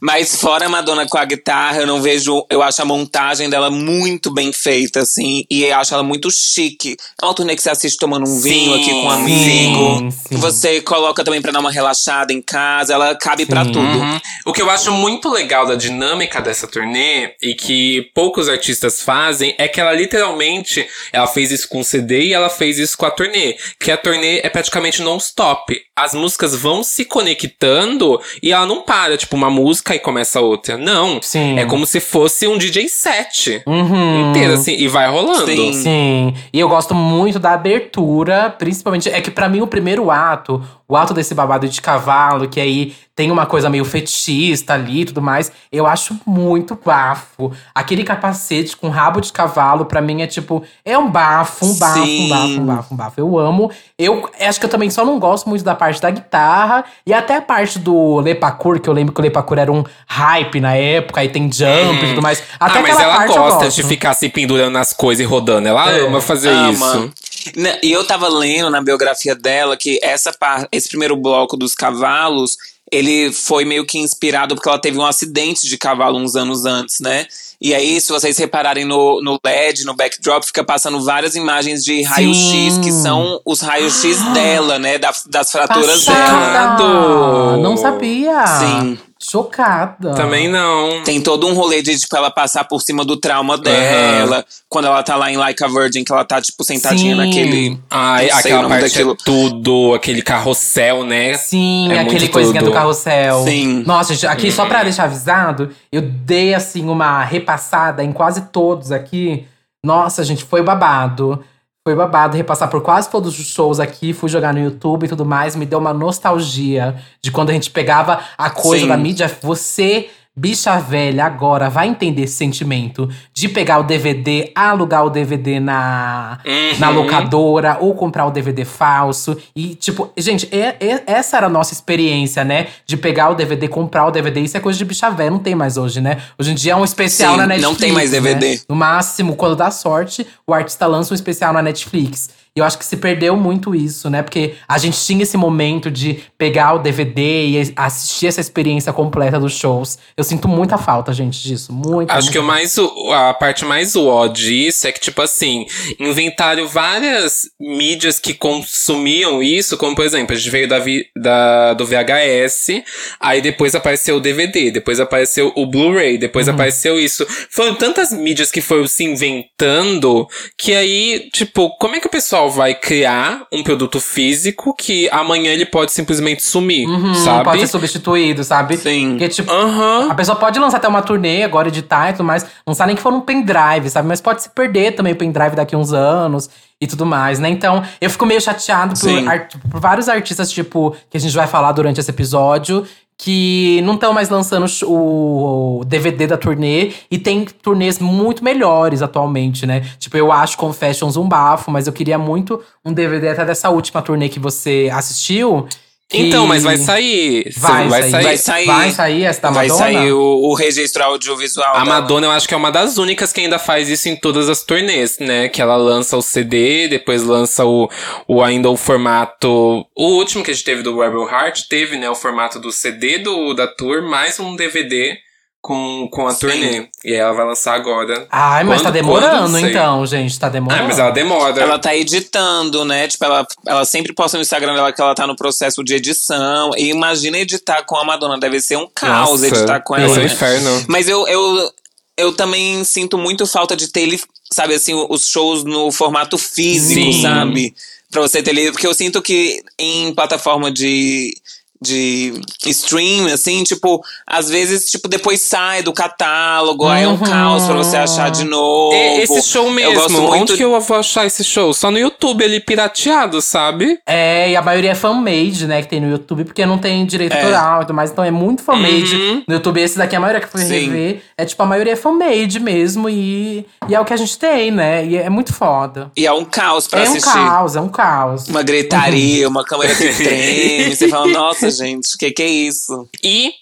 Mas fora a Madonna com a guitarra, eu não vejo. Eu acho a montagem dela muito bem feita, assim, e eu acho ela muito chique. É uma turnê que você assiste tomando um vinho Sim, aqui com um amigo. sim, sim. Você coloca também pra dar uma relaxada em casa, ela cabe pra Sim. tudo. Uhum. O que eu acho muito legal da dinâmica dessa turnê e que poucos artistas fazem é que ela literalmente ela fez isso com o CD e ela fez isso com a turnê, que a turnê é praticamente non-stop. As músicas vão se conectando e ela não para, tipo uma música e começa outra. Não, Sim. é como se fosse um DJ set Uhum. inteiro assim e vai rolando. Sim. Sim, e eu gosto muito da abertura, principalmente. É que pra mim o primeiro ato, o ato desse babado de cavalo, que aí tem uma coisa meio fetichista ali e tudo mais, eu acho muito bafo. Aquele capacete com rabo de cavalo, pra mim é tipo, é um bafo, um bafo, um Sim. bafo, um bafo, um bafo. Eu amo. Eu acho que eu também só não gosto muito da parte da guitarra e até a parte do Lepacur, que eu lembro que o Lepacur era um hype na época, e tem jump e tudo mais. Até ah, mas aquela ela parte eu gosta gosto. de ficar se pendurando nas coisas e rodando. Ela É. ama fazer Ama. isso. Né, E eu tava lendo na biografia dela que essa par- esse primeiro bloco dos cavalos, ele foi meio que inspirado porque ela teve um acidente de cavalo uns anos antes, né? E aí, se vocês repararem no, no LED, no backdrop, fica passando várias imagens de raio-x, que são os raios-x dela, né? da- das fraturas dela. Passada! dela. Não sabia. Sim. Chocada. Também não. Tem todo um rolê de, tipo, ela passar por cima do trauma dela. Quando ela tá lá em Like a Virgin, que ela tá, tipo, sentadinha Sim. naquele. Ai, aquela parte daquilo. é tudo, aquele carrossel, né? Sim, É aquele coisinha tudo. do carrossel. Sim. Nossa, gente, aqui só pra deixar avisado, eu dei assim uma repassada em quase todos aqui. Nossa, gente, foi babado. Foi babado repassar por quase todos os shows aqui, fui jogar no YouTube e tudo mais, me deu uma nostalgia de quando a gente pegava a coisa Sim. da mídia, você bicha velha agora vai entender esse sentimento de pegar o DVD, alugar o DVD na, Uhum. na locadora ou comprar o DVD falso. E, tipo, gente, é- é- essa era a nossa experiência, né? De pegar o DVD, comprar o DVD. Isso é coisa de bicha velha, não tem mais hoje, né? Hoje em dia é um especial Sim, na não Netflix. tem mais né? DVD. No máximo, quando dá sorte, o artista lança um especial na Netflix. E eu acho que se perdeu muito isso, né? Porque a gente tinha esse momento de pegar o DVD e assistir essa experiência completa dos shows. Eu sinto muita falta, gente, disso. Muito. Acho que o mais, a parte mais ó disso é que, tipo assim, inventaram várias mídias que consumiam isso, como por exemplo, a gente veio da, da- do VHS, aí depois apareceu o DVD, depois apareceu o Blu-ray, depois apareceu isso. Foram tantas mídias que foram se inventando que aí, tipo, como é que o pessoal vai criar um produto físico que amanhã ele pode simplesmente sumir, Uhum, sabe? Pode ser substituído, sabe? Sim. Porque, tipo, Aham. A pessoa pode lançar até uma turnê agora, editar e tudo mais. Lançar nem que for um pendrive, sabe? Mas pode se perder também o pendrive daqui a uns anos e tudo mais, né? Então, eu fico meio chateado por, Sim. ar- por vários artistas, tipo, que a gente vai falar durante esse episódio, que não estão mais lançando o DVD da turnê e tem turnês muito melhores atualmente, né? Tipo, eu acho Confessions um bafo, mas eu queria muito um DVD até dessa última turnê que você assistiu. Então, mas vai sair. Vai, vai sair. sair. Vai sair. Vai sair essa da Vai Madonna? sair o, o registro audiovisual. A dela. Madonna, eu acho que é uma das únicas que ainda faz isso em todas as turnês, né? Que ela lança o CD, depois lança o, o ainda o formato. O último que a gente teve do Rebel Heart teve, né? O formato do CD do, da tour, mais um DVD com, com a Sim. turnê. E aí ela vai lançar agora. Ai, mas tá Quando- demorando não sei. então, gente. Tá demorando. Ah, mas ela demora. Ela tá editando, né? Tipo, ela, ela sempre posta no Instagram dela que ela tá no processo de edição. E imagina editar com a Madonna. Deve ser um caos Nossa, editar com deve ela. ser um né? inferno. Mas eu, eu, eu também sinto muito falta de ter ele, sabe, assim, os shows no formato físico, Sim. sabe? Pra você ter ele. Porque eu sinto que em plataforma de. De stream, assim, tipo, às vezes, tipo, depois sai do catálogo, aí é um Uhum. caos pra você achar de novo. É, esse show Eu gosto mesmo, muito onde que eu vou achar esse show? Só no YouTube, ele pirateado, sabe? É, e a maioria é fan-made, né, que tem no YouTube, porque não tem direito É. autoral e tudo mais. Então é muito fan-made. Uhum. No YouTube, esse daqui, a maioria que foi Sim. rever, é tipo, a maioria é fan-made mesmo. E, e é o que a gente tem, né? E é muito foda. E é um caos pra é um assistir. caos, é um caos. Uma gritaria, uma câmera que treme. Você fala, nossa, gente, o que, que é isso? E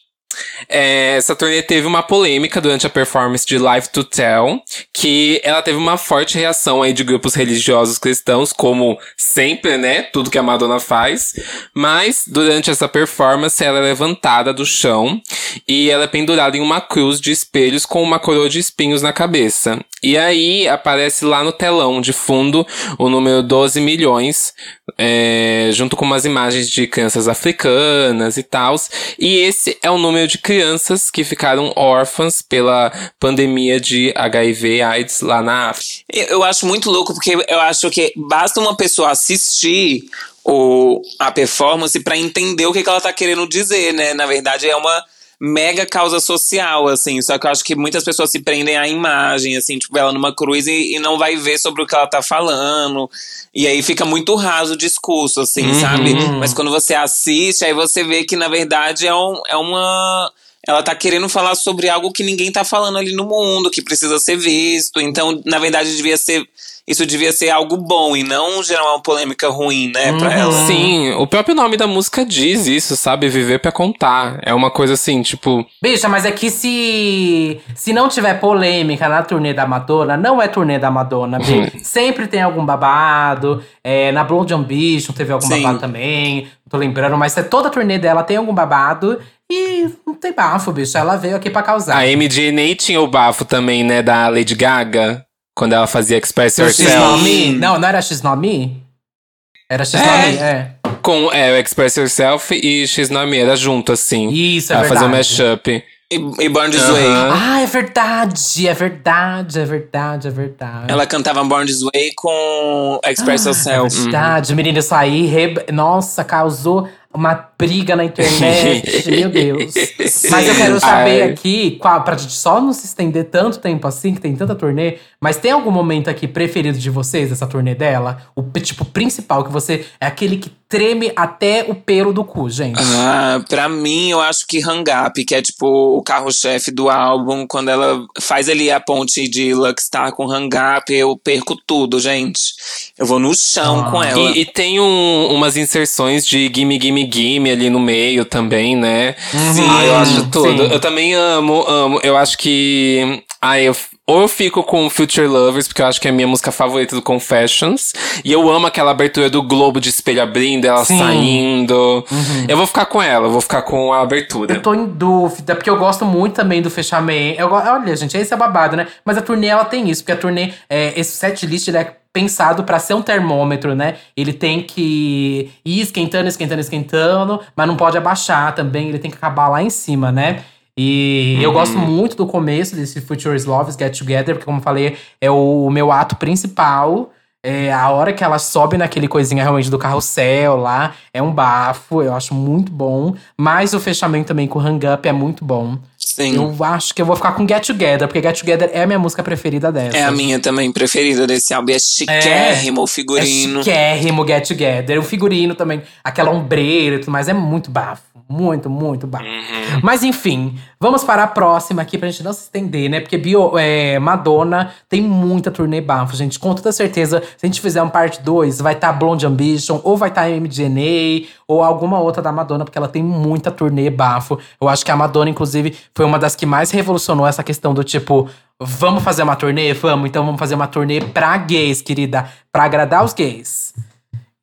é, essa turnê teve uma polêmica durante a performance de Live to Tell, que ela teve uma forte reação aí de grupos religiosos cristãos, como sempre, né? Tudo que a Madonna faz. Mas durante essa performance ela é levantada do chão e ela é pendurada em uma cruz de espelhos com uma coroa de espinhos na cabeça. E aí aparece lá no telão de fundo o número 12 milhões, é, junto com umas imagens de crianças africanas e tal. E esse é o número de crianças que ficaram órfãs pela pandemia de HIV AIDS lá na África. Eu acho muito louco, porque eu acho que basta uma pessoa assistir o, a performance pra entender o que, que ela tá querendo dizer, né? Na verdade, é uma mega causa social, assim. Só que eu acho que muitas pessoas se prendem à imagem, assim, tipo, ela numa cruz e, e não vai ver sobre o que ela tá falando. E aí fica muito raso o discurso, assim, Uhum. sabe? Mas quando você assiste, aí você vê que, na verdade, é, um, é uma. Ela tá querendo falar sobre algo que ninguém tá falando ali no mundo, que precisa ser visto. Então, na verdade, devia ser. Isso devia ser algo bom e não gerar uma polêmica ruim, né, pra Uhum. ela. Sim, o próprio nome da música diz isso, sabe? Viver pra contar. É uma coisa assim, tipo. Bicha, mas é que se, se não tiver polêmica na turnê da Madonna, não é turnê da Madonna, Bi. Sempre tem algum babado. É, na Blonde Ambition teve algum Sim. babado também. Não tô lembrando, mas é toda a turnê dela tem algum babado. E não tem bafo, bicho. Ela veio aqui pra causar. A MDNA tinha o bafo também, né? Da Lady Gaga. Quando ela fazia Express X Yourself. Nome? Não, não era X Nome? Era X Nome? É. Com é, o Express Yourself e X Nome era junto, assim. Isso, é ela fazia verdade. um mashup. E, e Born This Aham. Way. Ah, é verdade, é verdade, é verdade, é verdade. Ela cantava Born This Way com Express É Yourself. verdade, menina, isso aí, re- nossa, causou uma briga na internet, meu Deus. Mas eu quero saber Ai. aqui, pra gente só não se estender tanto tempo assim, que tem tanta turnê, mas tem algum momento aqui preferido de vocês, dessa turnê dela? O tipo principal, que você é aquele que treme até o pelo do cu, gente. Ah, pra mim, eu acho que Hang Up, que é tipo o carro-chefe do álbum, quando ela faz ali a ponte de Luckstar com Hang Up, eu perco tudo, gente. Eu vou no chão Ah. com ela. E, e tem um- umas inserções de Gimme Gimme Gimme ali no meio também, né? Sim, Ah, eu acho tudo. sim. Eu também amo, amo. Eu acho que. Ah, eu. Ou eu fico com Future Lovers, porque eu acho que é a minha música favorita do Confessions. E eu amo aquela abertura do Globo de espelho abrindo, ela Sim. saindo. Eu vou ficar com ela, eu vou ficar com a abertura. Eu tô em dúvida, porque eu gosto muito também do fechamento. Eu, olha, gente, esse é babado, né? Mas a turnê, ela tem isso, porque a turnê, é, esse set list, ele é pensado pra ser um termômetro, né? Ele tem que ir esquentando, esquentando, esquentando, mas não pode abaixar também, ele tem que acabar lá em cima, né? E eu gosto muito do começo desse Futures Loves Get Together, porque, como eu falei, é o meu ato principal. É a hora que ela sobe naquele coisinha realmente do carrossel lá, é um bafo, eu acho muito bom. Mas o fechamento também com o Hang Up é muito bom. Sim. Eu acho que eu vou ficar com Get Together, porque Get Together é a minha música preferida dessa. É a minha também preferida desse álbum. É chiquérrimo o figurino. É chiquérrimo Get Together. O figurino também, aquela ombreira e tudo mais, é muito bafo. Muito, muito bafo. Uhum. Mas enfim, vamos para a próxima aqui pra gente não se estender, né? Porque Bio, é, Madonna tem muita turnê bafo, gente. Com toda certeza, se a gente fizer um parte 2, vai estar Blonde Ambition, ou vai estar MDNA, ou alguma outra da Madonna, porque ela tem muita turnê bafo. Eu acho que a Madonna, inclusive, foi uma das que mais revolucionou essa questão do tipo. Vamos fazer uma turnê? Vamos, então vamos fazer uma turnê pra gays, querida. Pra agradar os gays.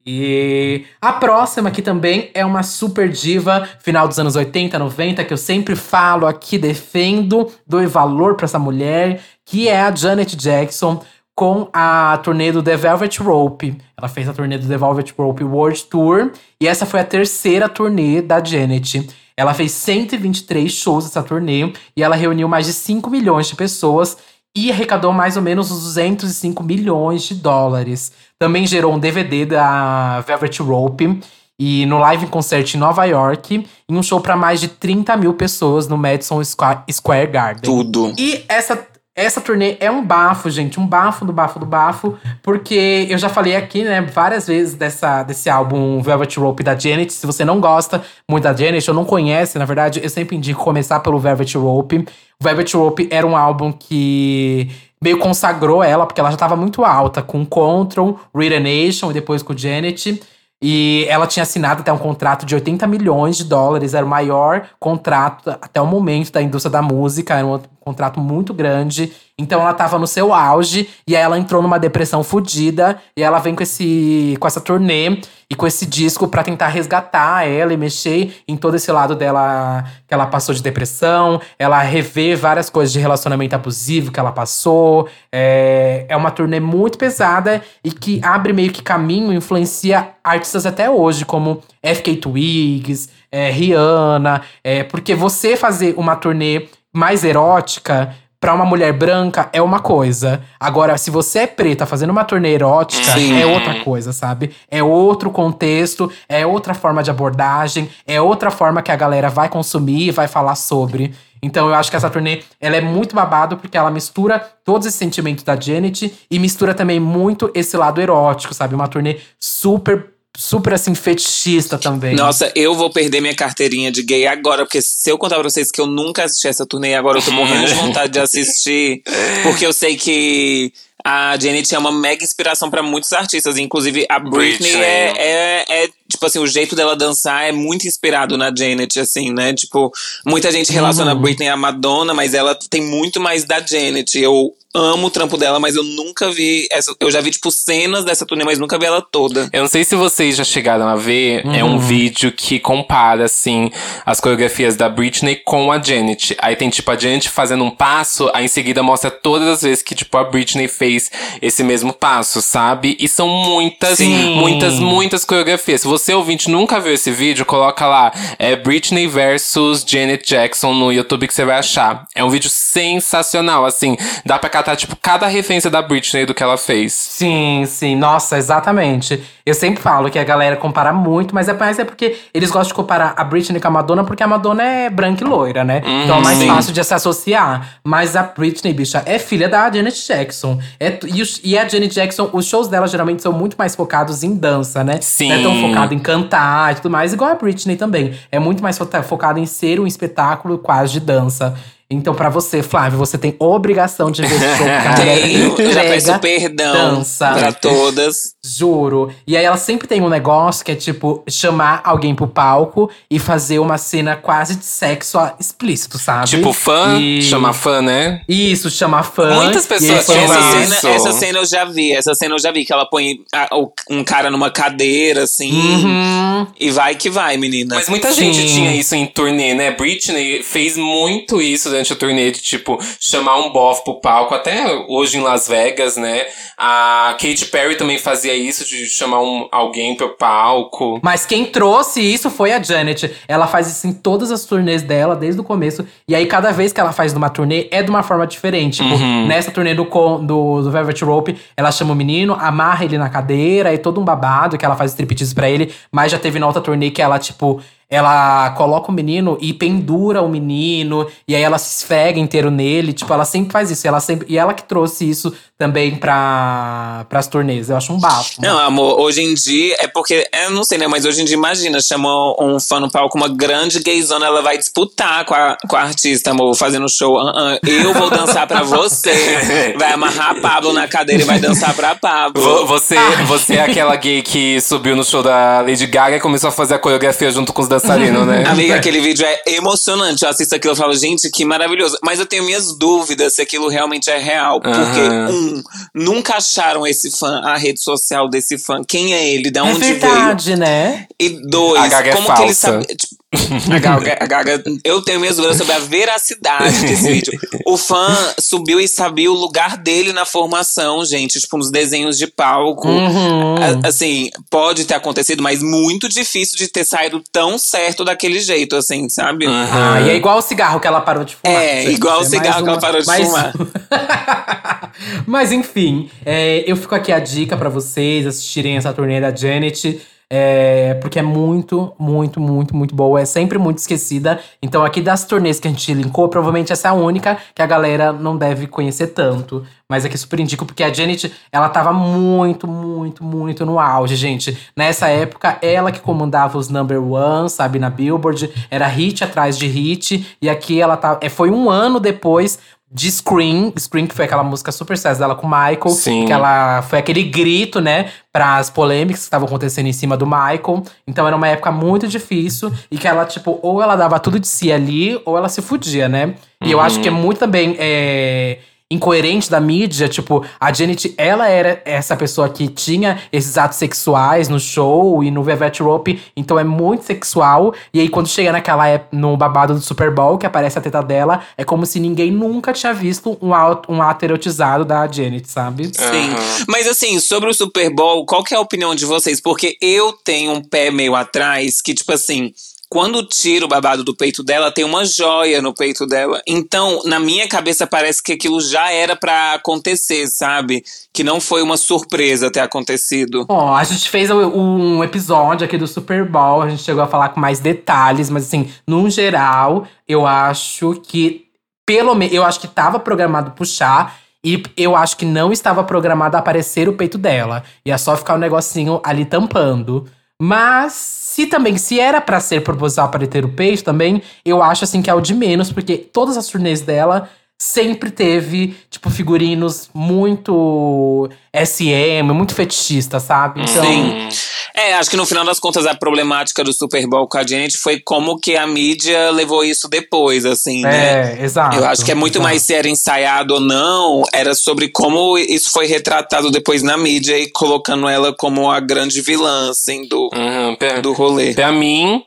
E a próxima aqui também é uma super diva, final dos anos 80, 90, que eu sempre falo aqui, defendo, dou valor pra essa mulher, que é a Janet Jackson com a turnê do The Velvet Rope. Ela fez a turnê do The Velvet Rope World Tour e essa foi a terceira turnê da Janet. Ela fez 123 shows nessa turnê e ela reuniu mais de 5 milhões de pessoas e arrecadou mais ou menos uns 205 milhões de dólares. Também gerou um DVD da Velvet Rope e no live concert em Nova York, em um show para mais de 30 mil pessoas no Madison Squa- Square Garden. Tudo. E essa, essa turnê é um bafo, gente. Um bafo do bafo do bafo. Porque eu já falei aqui, né, várias vezes dessa, desse álbum Velvet Rope da Janet. Se você não gosta muito da Janet, ou não conhece, na verdade, eu sempre indico começar pelo Velvet Rope. O Velvet Rope era um álbum que meio consagrou ela, porque ela já tava muito alta, com Control, Rhythm Nation e depois com Janet. E ela tinha assinado até um contrato de 80 milhões de dólares, era o maior contrato até o momento da indústria da música, era um contrato muito grande. Então ela tava no seu auge e aí ela entrou numa depressão fodida e ela vem com esse com essa turnê e com esse disco pra tentar resgatar ela e mexer em todo esse lado dela que ela passou de depressão, ela rever várias coisas de relacionamento abusivo que ela passou. É, é uma turnê muito pesada e que abre meio que caminho, influencia artistas até hoje, como FK Twigs, é, Rihanna, é, porque você fazer uma turnê mais erótica pra uma mulher branca é uma coisa. Agora, se você é preta fazendo uma turnê erótica, Sim. é outra coisa, sabe? É outro contexto, é outra forma de abordagem, é outra forma que a galera vai consumir e vai falar sobre. Então eu acho que essa turnê, ela é muito babado porque ela mistura todos esses sentimentos da Janet e mistura também muito esse lado erótico, sabe? Uma turnê super super assim fetichista também. Nossa, eu vou perder minha carteirinha de gay agora, porque se eu contar pra vocês que eu nunca assisti essa turnê, agora eu tô morrendo de vontade de assistir, porque eu sei que a Janet é uma mega inspiração pra muitos artistas, inclusive a Britney, Britney. É, é, é, tipo assim, o jeito dela dançar é muito inspirado na Janet, assim, né? Tipo, muita gente relaciona a Britney à Madonna, mas ela tem muito mais da Janet. Eu amo o trampo dela, mas eu nunca vi essa, eu já vi tipo cenas dessa turnê, mas nunca vi ela toda. Eu não sei se vocês já chegaram a ver, é Uhum. um vídeo que compara, assim, as coreografias da Britney com a Janet. Aí tem, tipo, a Janet fazendo um passo, aí em seguida mostra todas as vezes que, tipo, a Britney fez esse mesmo passo, sabe? E são muitas, Sim. muitas, muitas coreografias. Se você, ouvinte, nunca viu esse vídeo, coloca lá, é Britney versus Janet Jackson no YouTube que você vai achar. É um vídeo sensacional, assim, dá pra catar, tipo, cada referência da Britney do que ela fez. Sim, sim. Nossa, exatamente. Eu sempre falo que a galera compara muito, mas é, mas é porque eles gostam de comparar a Britney com a Madonna, porque a Madonna é branca e loira, né? então é mais sim. fácil de se associar. Mas a Britney, bicha, é filha da Janet Jackson. É, e, e a Janet Jackson, os shows dela geralmente são muito mais focados em dança, né? Sim. Não é tão focado em cantar e tudo mais, igual a Britney também. É muito mais fo- focado em ser um espetáculo quase de dança. Então, pra você, Flávio, você tem obrigação de ver esse show. porque a mulher Tenho, já entrega, peço perdão dança. pra todas. Juro. E aí ela sempre tem um negócio que é tipo chamar alguém pro palco e fazer uma cena quase de sexo explícito, sabe? Tipo, fã, E- chamar fã, né? Isso, chamar fã. Muitas pessoas tinham Essa cena, essa cena eu já vi, essa cena eu já vi, que ela põe a- o- um cara numa cadeira, assim, Uhum. e vai que vai, menina. Mas muita Sim. gente tinha isso em turnê, né? Britney fez muito isso durante a turnê, de tipo, chamar um bofe pro palco, até hoje em Las Vegas, né? A Katy Perry também fazia isso, de chamar um, alguém pro palco. Mas quem trouxe isso foi a Janet. Ela faz isso em todas as turnês dela, desde o começo. E aí, cada vez que ela faz numa turnê, é de uma forma diferente. Tipo, Uhum. nessa turnê do, do, do Velvet Rope, ela chama o menino, amarra ele na cadeira, e todo um babado, que ela faz striptease pra ele. Mas já teve na outra turnê que ela, tipo… Ela coloca o menino e pendura o menino. E aí ela se esfrega inteiro nele. Tipo, ela sempre faz isso. Ela sempre, e ela que trouxe isso também pra, pras turnês. Eu acho um bafo. Não, amor, hoje em dia é porque, eu não sei, né? Mas hoje em dia, imagina, chamou um fã no palco, uma grande gayzona, ela vai disputar com a, com a artista, amor, fazendo show. Ah, ah, eu vou dançar pra você. Vai amarrar a Pablo na cadeira e vai dançar pra Pablo. Vo- Você, você é aquela gay que subiu no show da Lady Gaga e começou a fazer a coreografia junto com os dançarinos, né? Amiga, aquele vídeo é emocionante. Eu assisto aquilo e falo, gente, que maravilhoso. Mas eu tenho minhas dúvidas se aquilo realmente é real. Porque, um, nunca acharam esse fã, a rede social desse fã. Quem é ele? De É onde veio? verdade, né? E dois, é como que ele sabe. tipo, a Gaga, a Gaga- eu tenho minhas dúvidas sobre a veracidade desse vídeo. O fã subiu e sabia o lugar dele na formação, gente. Tipo, nos desenhos de palco. Uhum. A- Assim, pode ter acontecido, mas muito difícil de ter saído tão certo daquele jeito, assim, sabe? Ah, e é igual o cigarro que ela parou de fumar. É, igual o cigarro que ela parou de mais- fumar. Mas enfim, é, eu fico aqui a dica pra vocês assistirem essa turnê da Janet. É, porque é muito, muito, muito, muito boa. É sempre muito esquecida. Então, aqui das turnês que a gente linkou, provavelmente essa é a única que a galera não deve conhecer tanto. Mas aqui super indico, porque a Janet, ela tava muito, muito, muito no auge, gente. Nessa época, ela que comandava os number one, sabe, na Billboard. Era hit atrás de hit. E aqui ela tá. é, Foi um ano depois de Scream. Scream, que foi aquela música super sucesso dela com o Michael. Sim. Que ela foi aquele grito, né, para as polêmicas que estavam acontecendo em cima do Michael. Então era uma época muito difícil e que ela, tipo, ou ela dava tudo de si ali, ou ela se fudia, né? E eu acho que é muito também. é, Incoerente da mídia, tipo, a Janet, ela era essa pessoa que tinha esses atos sexuais no show e no Velvet Rope, então é muito sexual. E aí, quando chega naquela no babado do Super Bowl, que aparece a teta dela, é como se ninguém nunca tinha visto um ato, um ato erotizado da Janet, sabe? Sim. Aham. Mas assim, sobre o Super Bowl, qual que é a opinião de vocês? Porque eu tenho um pé meio atrás que, tipo assim. Quando tira o babado do peito dela, tem uma joia no peito dela. Então, na minha cabeça, parece que aquilo já era pra acontecer, sabe? Que não foi uma surpresa ter acontecido. Bom, a gente fez um episódio aqui do Super Bowl, a gente chegou a falar com mais detalhes, mas assim, no geral, eu acho que pelo menos eu acho que tava programado puxar e eu acho que não estava programado aparecer o peito dela. Ia só ficar o negocinho ali tampando. Mas se também se era pra ser proposital para ter o peito também, eu acho assim que é o de menos, porque todas as turnês dela sempre teve, tipo, figurinos muito SM, muito fetichista, sabe? Então, Sim. É, acho que no final das contas a problemática do Super Bowl com a Janet foi como que a mídia levou isso depois, assim, né? É, exato. Eu acho que é muito exato. mais se era ensaiado ou não, era sobre como isso foi retratado depois na mídia e colocando ela como a grande vilã, assim, do, Uhum. Pra, do rolê. pra mim,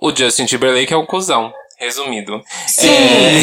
o Justin Timberlake é o cuzão. Resumido. Sim,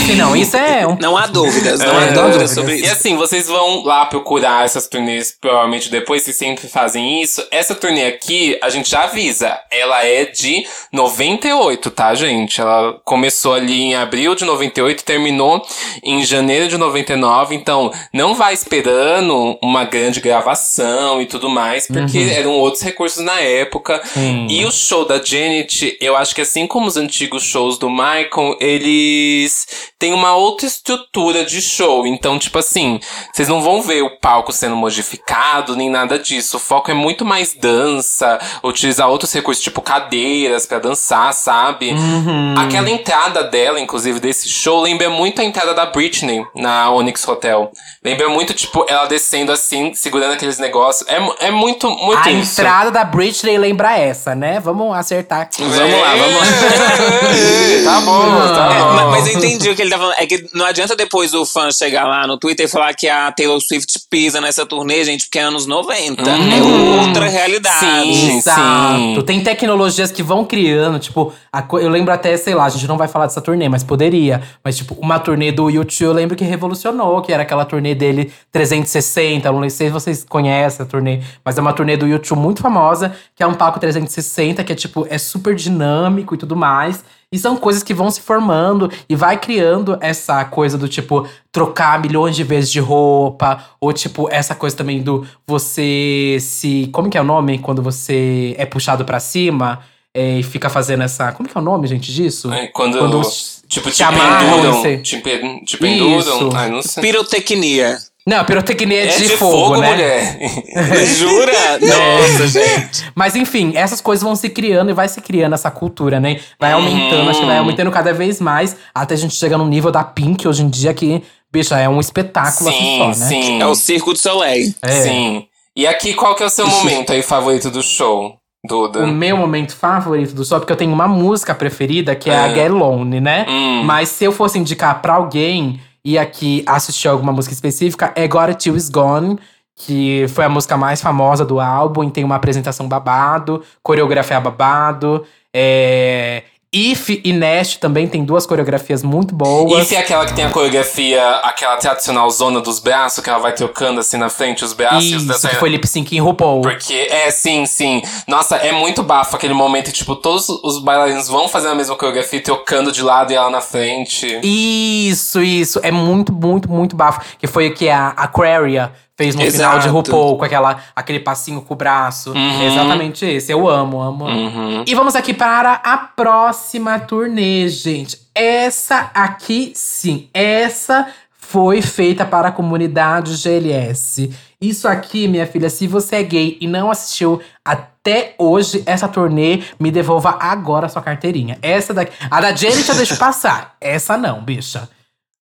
sim, não, isso é um. Não há dúvidas, não há É, dúvidas dúvidas. sobre E isso. assim, vocês vão lá procurar essas turnês, provavelmente depois, vocês sempre fazem isso. Essa turnê aqui, a gente já avisa, ela é de 98, tá, gente? Ela começou ali em abril de 98 e terminou em janeiro de 99. Então, não vai esperando uma grande gravação e tudo mais, porque Uhum. eram outros recursos na época. Sim. E o show da Janet, eu acho que assim como os antigos shows do Michael, eles têm uma outra estrutura de show. Então, tipo assim, vocês não vão ver o palco sendo modificado, nem nada disso. O foco é muito mais dança, utilizar outros recursos, tipo cadeiras pra dançar, sabe? Uhum. Aquela entrada dela, inclusive, desse show, lembra muito a entrada da Britney na Onyx Hotel. Lembra muito, tipo, ela descendo assim, segurando aqueles negócios. É, é muito, muito A isso. entrada da Britney lembra essa, né? Vamos acertar aqui. Vamos lá, vamos lá. Tá bom, tá É, bom. mas eu entendi o que ele tá falando. É que não adianta depois o fã chegar lá no Twitter e falar que a Taylor Swift pisa nessa turnê, gente, porque é anos 90. É outra realidade. Sim. Exato. Tem tecnologias que vão criando, tipo, eu lembro até, sei lá, a gente não vai falar dessa turnê, mas poderia. Mas, tipo, uma turnê do YouTube eu lembro que revolucionou, que era aquela turnê dele 360. Não sei se vocês conhecem a turnê, mas é uma turnê do YouTube muito famosa, que é um palco 360, que é, tipo, é super dinâmico e tudo mais. E são coisas que vão se formando e vai criando essa coisa do tipo trocar milhões de vezes de roupa, ou tipo essa coisa também do você se. Como que é o nome? Quando você é puxado pra cima é, e fica fazendo essa. Como que é o nome, gente, disso? É, Quando, Quando tipo, te te amarram, penduram. você- Te, pe- te penduram. Isso. Ai, não sei. Pirotecnia. Não, pirotecnia é, É de, fogo, né? mulher. Jura? Nossa, gente. Mas enfim, essas coisas vão se criando e vai se criando essa cultura, né? Vai Uhum. aumentando, acho que vai aumentando cada vez mais, até a gente chegar no nível da Pink hoje em dia, que, bicha, é um espetáculo assim sim, só, né? sim. É o Circo do Soleil. É. Sim. E aqui, qual que é o seu momento aí favorito do show, Duda? O meu momento favorito do show, porque eu tenho uma música preferida, que é, a É. Get Alone, né? Hum. Mas se eu fosse indicar pra alguém e aqui assistir alguma música específica, é It Till Is Gone, que foi a música mais famosa do álbum tem uma apresentação babado, coreografia babado. É... If e Nest também tem duas coreografias muito boas. Se é aquela que tem a coreografia, aquela tradicional zona dos braços, que ela vai trocando assim na frente os braços e os Isso, dançarinos? que foi lip sync em RuPaul. Porque, é, sim, sim. Nossa, é muito bafo aquele momento, tipo, todos os bailarinos vão fazendo a mesma coreografia, trocando de lado e ela na frente. Isso, isso. É muito, muito, muito bafo. Que foi o que a Aquaria fez no final de Exato. RuPaul, com aquela, aquele passinho com o braço. Uhum. É exatamente esse. Eu amo, amo. Uhum. E vamos aqui para a próxima turnê, gente. Essa aqui, sim. Essa foi feita para a comunidade GLS. Isso aqui, minha filha, se você é gay e não assistiu até hoje essa turnê, me devolva agora a sua carteirinha. Essa daqui. A da Janet eu deixo passar. Essa não, bicha.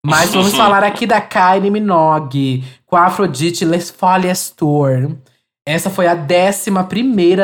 Mas vamos falar aqui da Kylie Minogue com a Afrodite Les Folies Tour. Essa foi a 11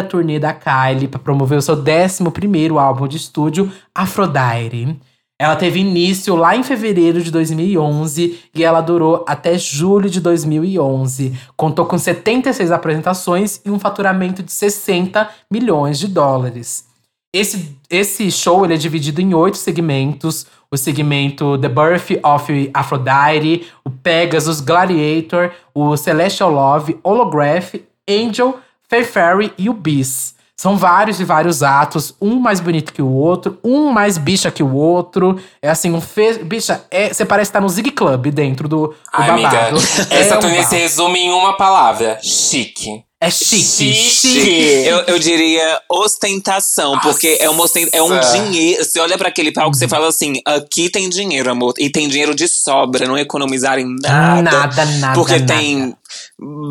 turnê da Kylie para promover o seu 11 álbum de estúdio, Aphrodite. Ela teve início lá em fevereiro de 2011 e ela durou até julho de 2011. Contou com 76 apresentações e um faturamento de 60 milhões de dólares. Esse, esse show ele é dividido em oito segmentos. O segmento The Birth of Aphrodite, o Pegasus, Gladiator, o Celestial Love, Holograph, Angel, Fair Fairy e o Beast. São vários e vários atos, um mais bonito que o outro, um mais bicha que o outro. É assim, um fe... bicha, é, você parece estar no Zig Club dentro do, do Ai, amiga, babado. essa é um turnê se resume em uma palavra: chique. É chique, Chique. chique. Eu, eu diria ostentação, porque é, uma ostent... é um Nossa. dinheiro. Você olha pra aquele palco e você fala assim: aqui tem dinheiro, amor. E tem dinheiro de sobra, não economizarem nada. Nada, nada, Porque nada. tem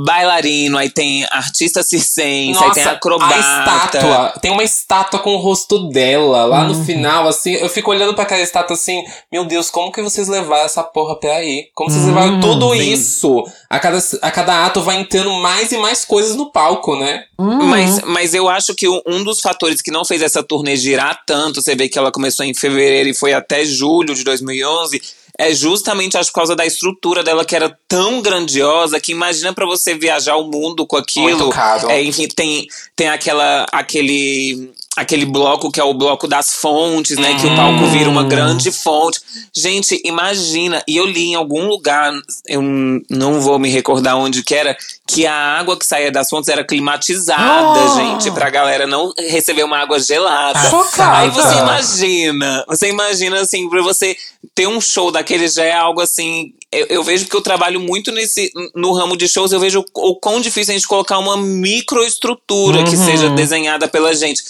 bailarino, aí tem artista circense, aí tem Nossa, acrobata. a estátua. Tem uma estátua com o rosto dela lá Uhum. no final, assim. Eu fico olhando pra aquela estátua assim, meu Deus, como que vocês levaram essa porra pra aí? Como vocês Hum, levaram tudo sim. isso? A cada, a cada ato vai entrando mais e mais coisas no palco, né? Uhum. Mas, mas eu acho que um um dos fatores que não fez essa turnê girar tanto, você vê que ela começou em fevereiro e foi até julho de 2011, é justamente acho por causa da estrutura dela que era tão grandiosa que imagina pra você viajar o mundo com aquilo. Muito caro. É, enfim, tem, tem aquela, aquele aquele bloco que é o bloco das fontes, né? Que o palco vira uma grande fonte. Gente, imagina, e eu li em algum lugar, eu não vou me recordar onde que era, que a água que saía das fontes era climatizada, Oh. gente, pra galera não receber uma água gelada. Chocada. Aí você imagina, você imagina assim, pra você ter um show daquele já é algo assim. Eu, eu vejo que eu trabalho muito nesse no ramo de shows, eu vejo o, o quão difícil é a gente colocar uma microestrutura que Uhum. seja desenhada pela gente.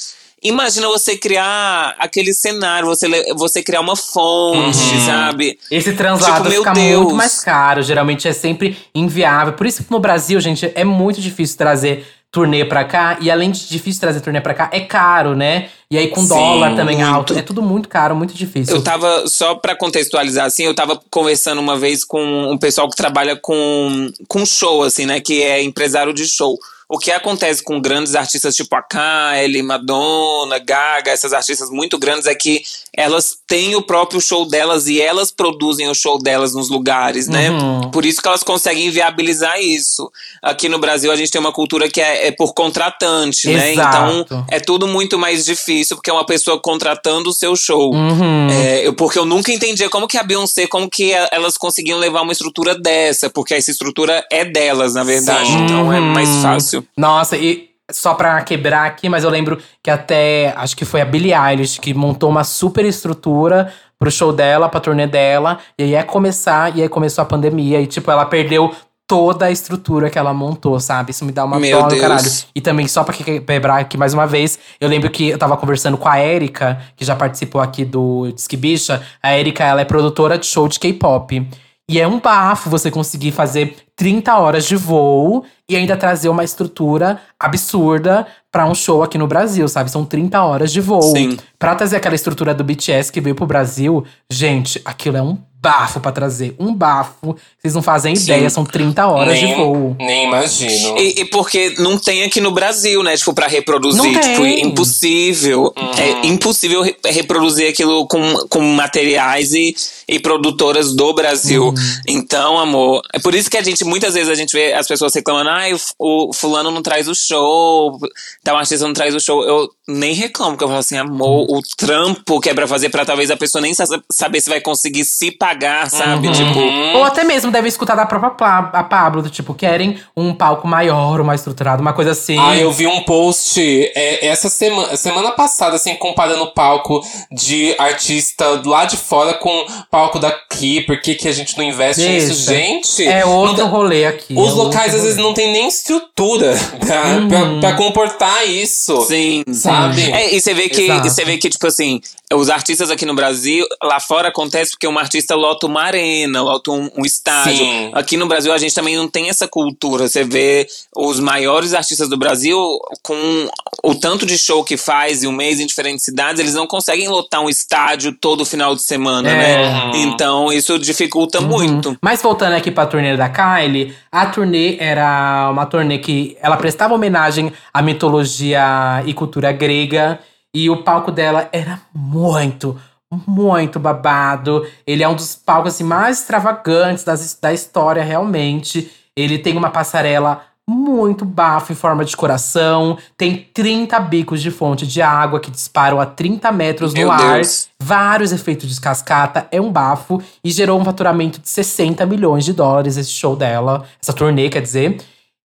Imagina você criar aquele cenário, você, você criar uma fonte, Uhum. sabe? Esse translado Tipo, fica Deus. muito mais caro. Geralmente é sempre inviável. Por isso que no Brasil, gente, é muito difícil trazer turnê pra cá. E além de difícil trazer turnê pra cá, é caro, né? E aí com Sim, dólar também muito. alto. É tudo muito caro, muito difícil. Eu tava, só pra contextualizar, assim, eu tava conversando uma vez com um pessoal que trabalha com, com show, assim, né? Que é empresário de show. O que acontece com grandes artistas tipo a Kylie, Madonna, Gaga, essas artistas muito grandes é que elas têm o próprio show delas e elas produzem o show delas nos lugares, né? Uhum. Por isso que elas conseguem viabilizar isso. Aqui no Brasil a gente tem uma cultura que é, é por contratante, né? Exato. Então é tudo muito mais difícil porque é uma pessoa contratando o seu show. Uhum. É, eu, porque eu nunca entendia como que a Beyoncé, como que a- elas conseguiam levar uma estrutura dessa, porque essa estrutura é delas, na verdade. Sim. Então é mais Uhum. Fácil. Nossa, e só pra quebrar aqui, mas eu lembro que até acho que foi a Billie Eilish que montou uma super estrutura pro show dela, pra turnê dela. E aí ia começar, e aí começou a pandemia. E tipo, ela perdeu toda a estrutura que ela montou, sabe? Isso me dá uma Meu dó Deus. caralho. E também, só pra que- quebrar aqui mais uma vez, eu lembro que eu tava conversando com a Erika, que já participou aqui do Disque Bicha. A Erika, ela é produtora de show de K-pop. E é um bafo você conseguir fazer 30 horas de voo e ainda trazer uma estrutura absurda pra um show aqui no Brasil, sabe? São 30 horas de voo. Sim. Pra trazer aquela estrutura do BTS que veio pro Brasil, gente, aquilo é um bafo pra trazer. Um bafo. Vocês não fazem Sim. ideia, são 30 horas de voo. nem imagino. E, e porque não tem aqui no Brasil, né? Tipo, pra reproduzir. Não tem. Tipo, impossível. É impossível re- reproduzir aquilo com, com materiais e, e produtoras do Brasil. Então, amor, é por isso que a gente, muitas vezes, a gente vê as pessoas reclamando, ai, o, o fulano não traz o show, tal artista não traz o show. Eu nem reclamo, porque eu falo assim, amor, o trampo que é pra fazer pra talvez a pessoa nem sa- saber se vai conseguir se pagar, sabe? Tipo. Ou até mesmo devem escutar da própria a Pablo, do tipo, querem um palco maior, mais estruturado, uma coisa assim. Ah, eu vi um post é, essa semana, semana passada, assim, comparando o palco de artista lá de fora com o palco daqui. Por que, que a gente não investe nisso? Deixa. Gente, É não outro dá- rolê aqui. os é locais às vezes não tem nem estrutura pra, pra, pra comportar isso. Sim. Sabe? É, e você vê que, Exato. você vê que, tipo assim, os artistas aqui no Brasil, lá fora acontece porque um artista lota uma arena, lota um, um estádio. Sim. Aqui no Brasil a gente também não tem essa cultura. Você vê os maiores artistas do Brasil com o tanto de show que faz em um mês em diferentes cidades, eles não conseguem lotar um estádio todo final de semana, É. né? Então isso dificulta muito. Mas voltando aqui pra turnê da Kylie, a turnê era uma turnê que ela prestava homenagem à mitologia e cultura grega. E o palco dela era muito, muito babado. Ele é um dos palcos assim, mais extravagantes das, da história, realmente. Ele tem uma passarela muito bafo em forma de coração. Tem 30 bicos de fonte de água que disparam a 30 metros Meu no ar Deus. vários efeitos de cascata, é um bafo e gerou um faturamento de 60 milhões de dólares esse show dela, essa turnê, quer dizer.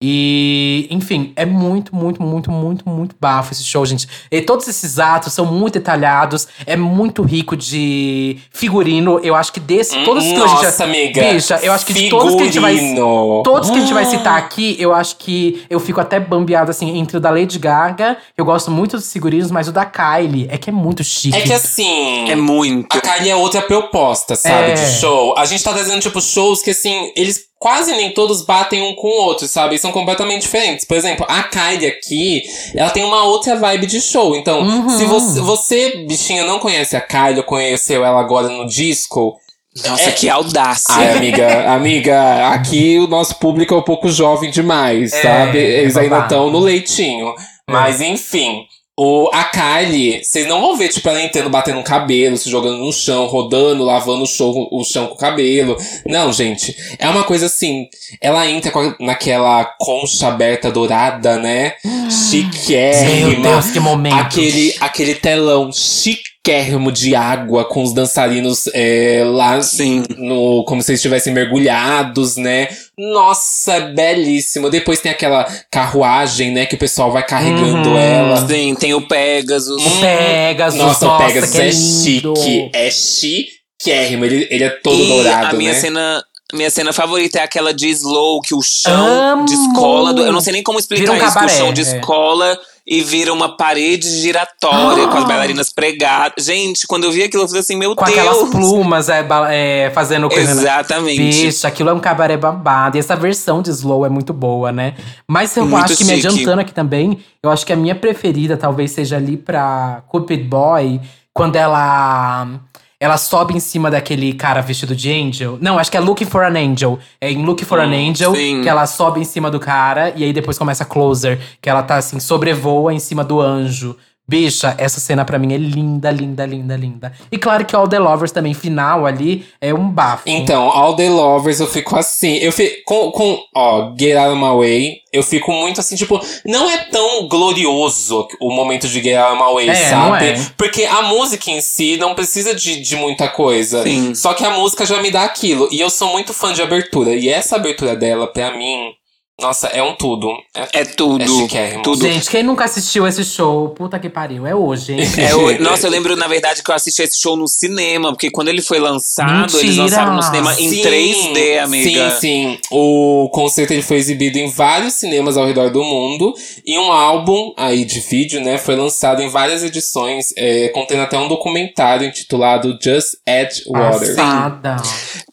E, enfim, é muito, muito, muito, muito, muito bafo esse show, gente. E todos esses atos são muito detalhados, é muito rico de figurino. Eu acho que desse, todos que a gente Nossa, amiga. Bicha, eu acho que de todos que a gente vai Figurino. Todos que a gente vai citar aqui, eu acho que eu fico até bambeado assim entre o da Lady Gaga, eu gosto muito dos figurinos, mas o da Kylie é que é muito chique. É que assim. É muito. A Kylie é outra proposta, sabe? É. De show. A gente tá trazendo, tipo, shows que, assim, eles quase nem todos batem um com o outro, sabe? São completamente diferentes. Por exemplo, a Kylie aqui, ela tem uma outra vibe de show. Então, Uhum. se você, você, bichinha, não conhece a Kylie ou conheceu ela agora no disco. Nossa, É- que audácia. Ai, amiga, amiga, aqui o nosso público é um pouco jovem demais, É, sabe? Eles é ainda estão no leitinho. Mas, enfim. O, a Kylie, vocês não vão ver, tipo, ela entrando, batendo no cabelo, se jogando no chão, rodando, lavando o chão, o chão com o cabelo. Não, gente. É uma coisa assim. Ela entra a, naquela concha aberta dourada, né? Chiquérrima. Meu Deus, que momento. Aquele, aquele telão chiquérrimo de água com os dançarinos é, lá Sim. no, como se eles estivessem mergulhados, né? Nossa, belíssimo. Depois tem aquela carruagem, né? Que o pessoal vai carregando Uhum. ela. Sim, tem o Pegasus. O Pegasus, Nossa, nossa, o Pegasus que é lindo. chique. É chiquérrimo. Ele, ele é todo e dourado, a minha né? cena. Minha cena favorita é aquela de slow, que o chão Amo! descola. Do, eu não sei nem como explicar um isso, que o cabaré, chão é. E vira uma parede giratória com as Ah! bailarinas pregadas. Gente, quando eu vi aquilo, eu falei assim, meu Com Deus! aquelas plumas é, é, fazendo coisa. na- Exatamente. Bicho, aquilo é um cabaré babado. E essa versão de Slow é muito boa, né? Mas eu Muito acho que me adiantando aqui também, eu acho que a minha preferida talvez seja ali pra Cupid Boy, quando ela. Ela sobe em cima daquele cara vestido de angel. Não, acho que é Looking for an Angel. É em Looking for an Hum, Angel sim. que ela sobe em cima do cara e aí depois começa Closer, que ela tá assim, sobrevoa em cima do anjo. Bicha, essa cena pra mim é linda, linda, linda, linda. E claro que All the Lovers também, final ali, é um bafo. Então, All the Lovers, eu fico assim. Eu fico. Com, com. Ó, Get Out of My Way, eu fico muito assim, tipo. Não é tão glorioso o momento de Get Out of My Way, É, sabe? não é. Porque a música em si não precisa de, de muita coisa. Sim. Só que a música já me dá aquilo. E eu sou muito fã de abertura. E essa abertura dela, pra mim. Nossa, é um tudo. É, É tudo. É chiquérrimo. tudo. Gente, quem nunca assistiu esse show, puta que pariu, é hoje, hein? É, o- nossa, eu lembro, na verdade, que eu assisti esse show no cinema, porque quando ele foi lançado, eles Mentira! lançaram no cinema em Sim, 3D, amiga. Sim, sim. O concerto ele foi exibido em vários cinemas ao redor do mundo. E um álbum aí de vídeo, né, foi lançado em várias edições, é, contendo até um documentário intitulado Just Add Water. Passada.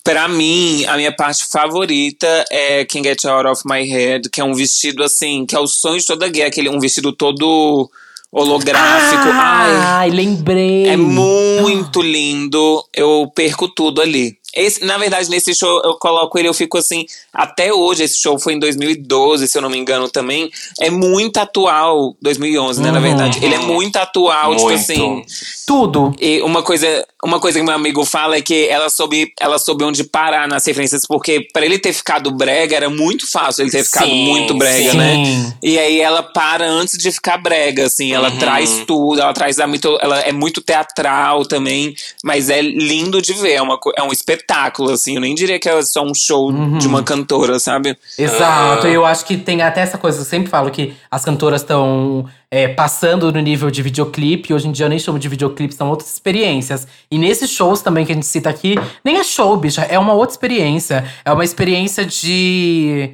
Pra mim, a minha parte favorita é Can Get Out of My Head, que é um vestido assim, que é o sonho de toda gay, aquele um vestido todo holográfico. Ai, Ai, lembrei. é muito lindo. Eu perco tudo ali. Esse, na verdade, nesse show eu coloco ele, eu fico assim, até hoje, esse show foi em 2012, se eu não me engano também. É muito atual, 2011, né, na Uhum. verdade. Ele é muito atual, tipo Muito. assim. Tudo. E uma coisa, uma coisa que meu amigo fala é que ela soube, ela soube onde parar nas referências, porque pra ele ter ficado brega era muito fácil ele ter ficado Sim, muito brega, sim. né? E aí ela para antes de ficar brega, assim, ela Uhum. traz tudo, ela traz a mito, ela é muito teatral também, mas é lindo de ver, é, uma, é um espetáculo, assim, eu nem diria que é só um show Uhum. de uma cantora, sabe? Exato, Ah. eu acho que tem até essa coisa, eu sempre falo que as cantoras estão passando no nível de videoclipe, hoje em dia eu nem chamo de videoclipe, são outras experiências. E nesses shows também que a gente cita aqui, nem é show, bicha, é uma outra experiência. É uma experiência de.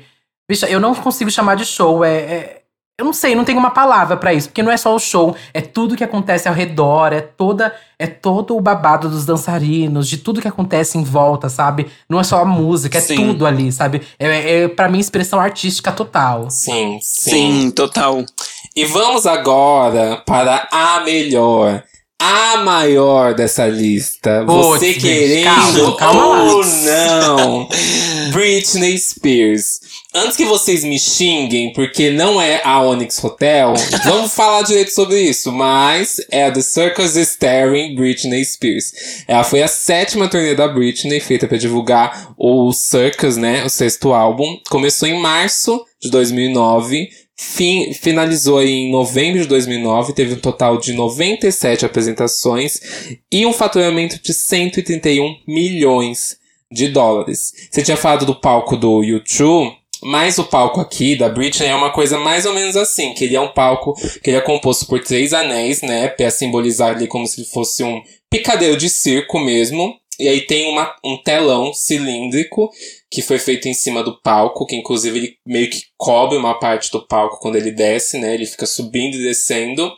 Bicha, eu não consigo chamar de show, é. é- eu não sei, não tenho uma palavra pra isso, porque não é só o show, é tudo que acontece ao redor, é toda é todo o babado dos dançarinos, de tudo que acontece em volta, sabe? Não é só a música, é Sim. tudo ali, sabe? É, é para mim expressão artística total. Sim, sim. Sim, total. E vamos agora para a melhor. A maior dessa lista. Você querendo calma, calma lá. ou não. Britney Spears. Antes que vocês me xinguem, porque não é a Onyx Hotel, vamos falar direito sobre isso. Mas é a The Circus Starring Britney Spears. Ela foi a sétima turnê da Britney, feita para divulgar o Circus, né? O sexto álbum. Começou em março de 2009. Fin- finalizou em novembro de 2009, teve um total de 97 apresentações e um faturamento de 131 milhões de dólares. Você tinha falado do palco do YouTube, mas o palco aqui da Britney é uma coisa mais ou menos assim, que ele é um palco que ele é composto por três anéis, né, para simbolizar ali como se fosse um picadeiro de circo mesmo. E aí tem uma, um telão cilíndrico que foi feito em cima do palco, que inclusive ele meio que cobre uma parte do palco quando ele desce, né? Ele fica subindo e descendo.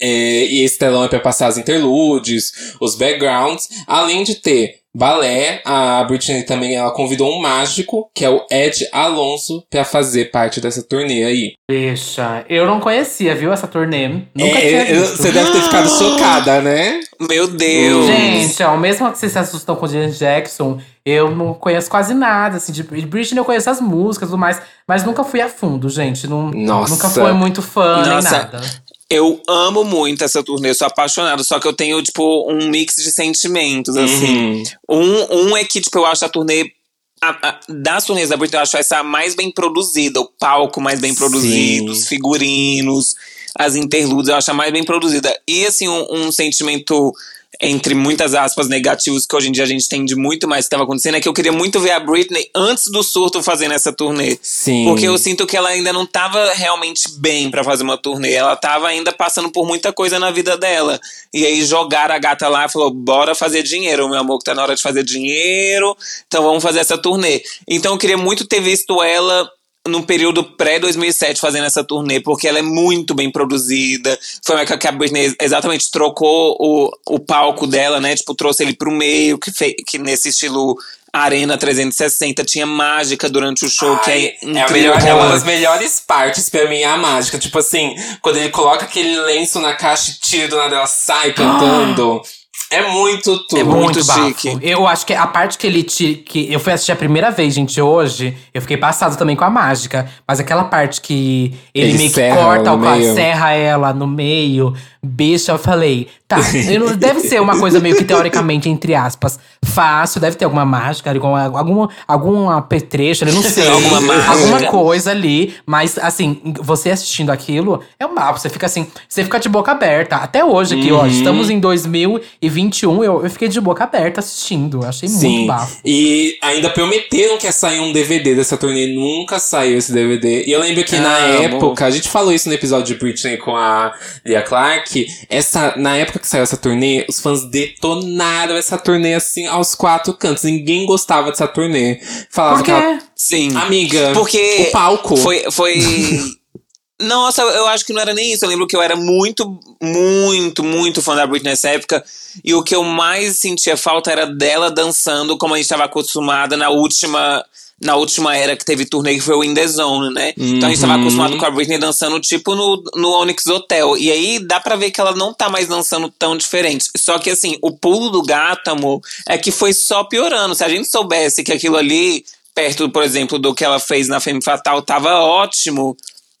É, e esse telão é para passar as interludes, os backgrounds, além de ter balé. A Britney também ela convidou um mágico, que é o Ed Alonso, para fazer parte dessa turnê aí. Bicha, eu não conhecia, viu, essa turnê. Nunca É, tinha eu- visto. você deve ter ficado chocada, né? Meu Deus. Gente, ó, mesmo que vocês se assustam com o Janet Jackson, eu não conheço quase nada, assim, de Britney eu conheço as músicas e tudo mais, mas nunca fui a fundo, gente. Não, Nossa. Nunca fui muito fã nem Nossa. nada. Eu amo muito essa turnê, sou apaixonado, só que eu tenho, tipo, um mix de sentimentos, assim. Uhum. Um, um é que, tipo, eu acho a turnê. A, a, das turnês da Britney, eu acho essa mais bem produzida, o palco mais bem produzido, os figurinos, as interludes, eu acho a mais bem produzida. E, assim, um, um sentimento, entre muitas aspas, negativos, que hoje em dia a gente entende muito mais que estava acontecendo, é que eu queria muito ver a Britney antes do surto fazendo essa turnê. Sim. Porque eu sinto que ela ainda não tava realmente bem pra fazer uma turnê. Ela tava ainda passando por muita coisa na vida dela. E aí jogaram a gata lá e falou: bora fazer dinheiro, meu amor, que tá na hora de fazer dinheiro. Então vamos fazer essa turnê. Então eu queria muito ter visto ela no período pré-2007 fazendo essa turnê, porque ela é muito bem produzida. Foi uma que a Britney exatamente trocou o, o palco dela, né? Tipo, trouxe ele pro meio, que, fe, que nesse estilo Arena 360 tinha mágica durante o show, que Ai, é é, a incrível. melhor, é uma das melhores partes pra mim, é a mágica. Tipo assim, quando ele coloca aquele lenço na caixa e tira do nada, ela sai cantando. É muito tudo. É muito Muito chique. Eu acho que a parte que ele tira. Que eu fui assistir a primeira vez, gente, hoje. Eu fiquei passado também com a mágica. Mas aquela parte que ele, Ele meio que corta, ela o no ca- meio. serra ela no meio. Bicha, eu falei. Tá, eu não- deve ser uma coisa meio que teoricamente, entre aspas, fácil. Deve ter alguma mágica, alguma, alguma, algum apetrecho, eu não sei. Alguma mágica. Alguma coisa ali. Mas, assim, você assistindo aquilo, é um bafo. Você fica assim, você fica de boca aberta. Até hoje aqui, ó. Estamos em 2021, eu, eu fiquei de boca aberta assistindo. Eu achei muito Sim. bafo. E ainda prometeram que ia sair um DVD dessa turnê. Nunca saiu esse DVD. E eu lembro que na Ah, época, a gente falou isso no episódio de Britney com a Lia Clark. Essa, na época que saiu essa turnê, os fãs detonaram essa turnê assim aos quatro cantos. Ninguém gostava dessa turnê. Falava Por que ela, quê? Sim. amiga, Porque o palco. Foi. foi... Nossa, eu acho que não era nem isso. Eu lembro que eu era muito, muito, muito fã da Britney nessa época. E o que eu mais sentia falta era dela dançando como a gente estava acostumada na última. Na última era que teve turnê, que foi o In The Zone, né? Então a gente tava Uhum. acostumado com a Britney dançando tipo no, no Onyx Hotel. E aí dá pra ver que ela não tá mais dançando tão diferente. Só que assim, o pulo do gato, amor, é que foi só piorando. Se a gente soubesse que aquilo ali, perto, por exemplo, do que ela fez na Femme Fatal, tava ótimo,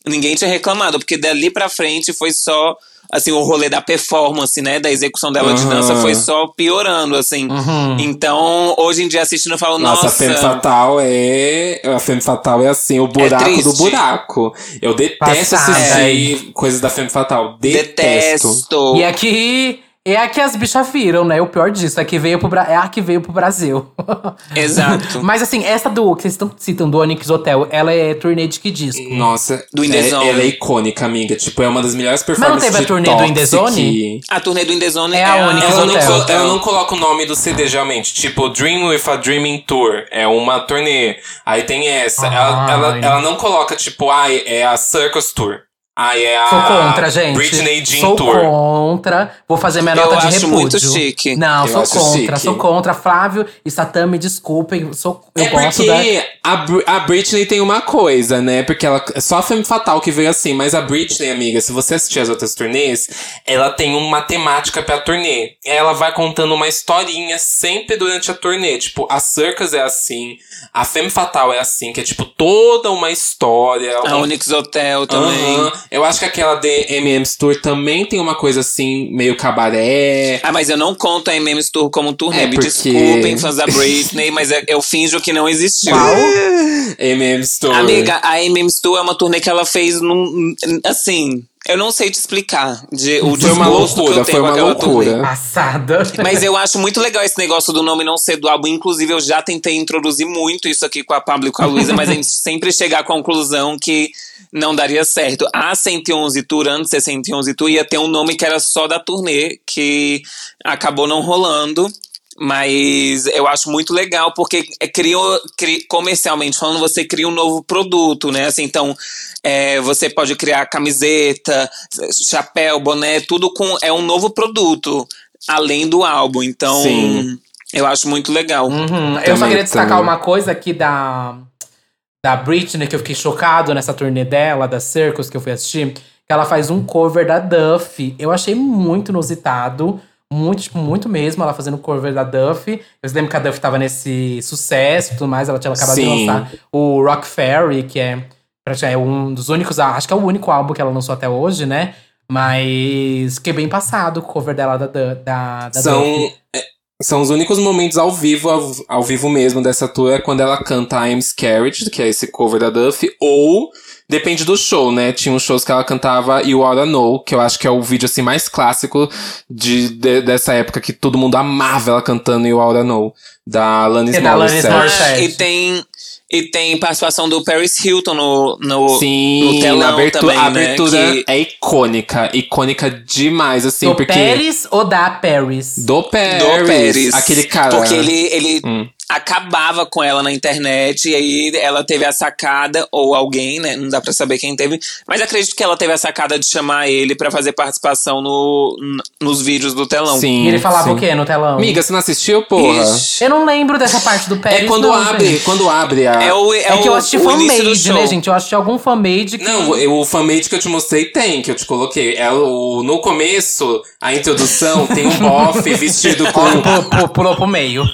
ninguém tinha reclamado. Porque dali pra frente foi só. Assim, o rolê da performance, né? Da execução dela de Aham. dança foi só piorando, assim. Uhum. Então, hoje em dia assistindo, eu falo, Nossa, nossa. a Femme Fatal é. A Femme Fatal é assim, o buraco triste. do buraco. Eu detesto Passada, assistir coisas da Femme Fatal. Detesto. detesto. E aqui. É a que as bichas viram, né? O pior disso, é, que veio pro Bra- é a que veio pro Brasil. Exato. Mas assim, essa do que vocês estão citando, do Onyx Hotel, ela é turnê de que disco? Nossa, Do In The é- ela é icônica, amiga. Tipo, é uma das melhores não performances teve a de turnê do In The Toxic. Zone? A turnê do Indezone É a única Ela não, Hotel. colo- ela não coloca o nome do CD, geralmente. Tipo, Dream with a Dreaming Tour. É uma turnê. Aí tem essa. Ela, ela, Ai. ela não coloca, tipo, ai, é a Circus Tour. Ai, é a Sou contra, gente. Britney Jean sou Tour. contra. Vou fazer minha Eu nota de acho repúdio. muito chique. Não, Eu sou acho contra. chique. Sou contra. Flávio e Satã, me desculpem. Sou, eu é gosto porque da. a, Br- a Britney tem uma coisa, né? Porque ela é só a Femme Fatal que veio assim, mas a Britney, amiga, se você assistir as outras turnês, ela tem uma temática pra turnê. Ela vai contando uma historinha sempre durante a turnê. Tipo, a Circus é assim, a Femme Fatal é assim, que é tipo toda uma história. A um- Onyx Hotel também. Aham. Eu acho que aquela DMM Tour também tem uma coisa assim, meio cabaré. Ah, mas eu não conto a MM Tour como turnê. É, porque- desculpem, fãs da Britney, mas eu finjo que não existiu. Qual? MM Tour. Amiga, a MM Tour é uma turnê que ela fez num. Assim, eu não sei te explicar. De, o Foi uma desgosto que eu loucura, tenho foi com uma turnê. loucura. Passada. Mas eu acho muito legal esse negócio do nome não ser do álbum. Inclusive, eu já tentei introduzir muito isso aqui com a Pablo e com a Luísa, mas a gente sempre chega à conclusão que não daria certo. A 111 Tour, antes de 111 Tour, ia ter um nome que era só da turnê, que acabou não rolando. Mas eu acho muito legal, porque é, criou, cri- comercialmente falando, você cria um novo produto, né? Assim, então, é, você pode criar camiseta, chapéu, boné, tudo com. É um novo produto, além do álbum. Então, Sim. eu acho muito legal. Uhum. Eu só queria destacar também. uma coisa aqui da, da Britney, que eu fiquei chocado nessa turnê dela, da Circus, que eu fui assistir. Que ela faz um cover da Duff. Eu achei muito inusitado. Muito, tipo, muito mesmo, ela fazendo cover da Duff. Eu lembro que a Duff tava nesse sucesso e tudo mais. Ela tinha acabado de Sim. lançar o Rock Fairy, que é, é um dos únicos, acho que é o único álbum que ela lançou até hoje, né? Mas fiquei bem passado o cover dela da, da, da, São, Duffy. é, são os únicos momentos ao vivo, ao, ao vivo mesmo dessa tour, é quando ela canta I'm Scared, que é esse cover da Duffy, ou depende do show, né? Tinha uns shows que ela cantava You Oughta Know, que eu acho que é o vídeo assim mais clássico de, de- dessa época que todo mundo amava ela cantando You Oughta Know, da Alanis É da Alanis Morissette. Ah, e tem e tem participação do Paris Hilton no, no Sim, no telão na abertura, também, a né, abertura que- é icônica, icônica demais, assim, Do porque... Paris ou da Paris? Do Paris, do Pérez. aquele cara... Porque ele, ele Hum. Acabava com ela na internet e aí ela teve a sacada, ou alguém, né? Não dá pra saber quem teve. Mas acredito que ela teve a sacada de chamar ele pra fazer participação no, nos vídeos do telão. Sim, E ele falava sim. o quê no telão? Amiga, você não assistiu, porra? Ixi. Eu não lembro dessa parte do Paris. É quando não, abre, gente. quando abre a... É, o, é, É que eu o- assisti o fanmade, né, gente? Eu assisti algum fanmade que. Não, o, o fanmade que eu te mostrei tem, que eu te coloquei. É o, no começo, a introdução, tem um bofe vestido com. Pulou, pro meio.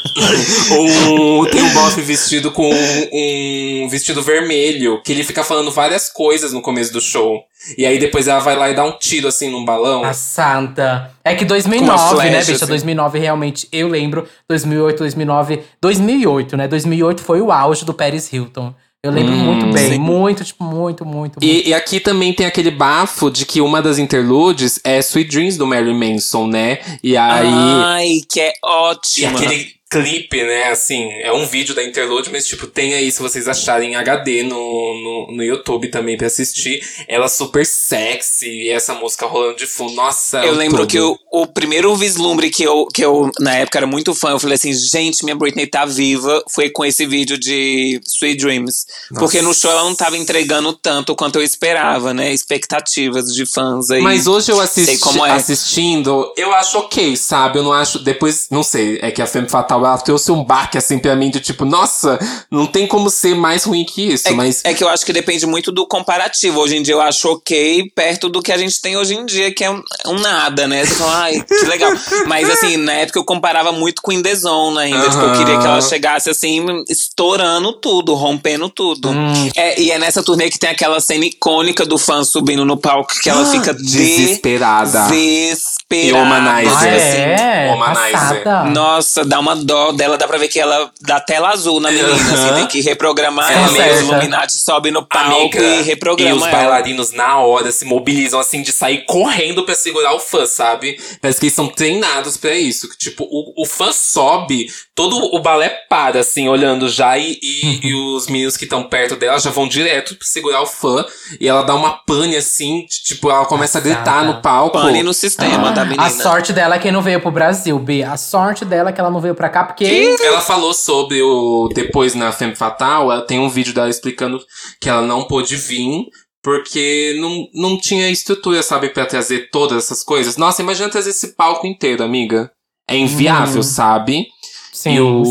um, tem um bofe vestido com um, um vestido vermelho, que ele fica falando várias coisas no começo do show. E aí depois ela vai lá e dá um tiro assim num balão. A santa. É que Com uma 2009, né, flecha, bicha? assim. 2009 realmente, eu lembro. 2008, 2009. 2008, né? 2008 foi o auge do Paris Hilton. Eu lembro Hum, muito bem. sim. Muito, tipo, muito, muito. muito. E, e aqui também tem aquele bafo de que uma das interludes é Sweet Dreams do Mary Manson, né? E aí. Ai, que é E ótima. aquele clipe, né, assim, é um vídeo da Interlude, mas, tipo, tem aí, se vocês acharem em HD no, no, no YouTube também pra assistir. Ela super sexy, e essa música rolando de fundo. Nossa, Eu é lembro tudo. que o, o primeiro vislumbre que eu, que eu, na época, era muito fã, eu falei assim, gente, minha Britney tá viva, foi com esse vídeo de Sweet Dreams. Porque no show ela não tava entregando tanto quanto eu esperava, né? Expectativas de fãs aí. Mas hoje eu assisti, é. assistindo, eu acho ok, sabe? Eu não acho. Depois, não sei, é que a Femme Fatal ela trouxe um baque assim pra mim de tipo, nossa, não tem como ser mais ruim que isso, É, mas. é que eu acho que depende muito do comparativo. Hoje em dia eu acho ok perto do que a gente tem hoje em dia, que é um, um nada, né? Você fala, ai, que legal. Mas assim, na época eu comparava muito com In The Zone ainda. Tipo, eu queria que ela chegasse assim, estourando tudo, rompendo tudo. Hum. É, e é nessa turnê que tem aquela cena icônica do fã subindo no palco que ela fica Desesperada. desesperada. E Womanizer. Ah, assim. é? Womanizer. Passada. Nossa, dá uma dó dela, dá pra ver que ela dá tela azul na menina, assim, tem que reprogramar Ela ela. Os Illuminati sobe no palco Amiga, e e reprograma os ela. bailarinos na hora se mobilizam assim de sair correndo pra segurar o fã, sabe? Parece que eles são treinados pra isso. Que, tipo, o, o fã sobe, todo o balé para, assim, olhando já, e, e, e os meninos que estão perto dela já vão direto pra segurar o fã. E ela dá uma pane assim, tipo, ela começa a gritar no palco. Pane no sistema da menina. A sorte dela é que não veio pro Brasil, B. A sorte dela é que ela não veio pra cá, porque. Ela falou sobre o. Depois na Femme Fatal, ela tem um vídeo dela explicando que ela não pôde vir. Porque não, não tinha estrutura, sabe, pra trazer todas essas coisas. Nossa, imagina trazer esse palco inteiro, amiga. É inviável, Hum. sabe? Sim, e, o,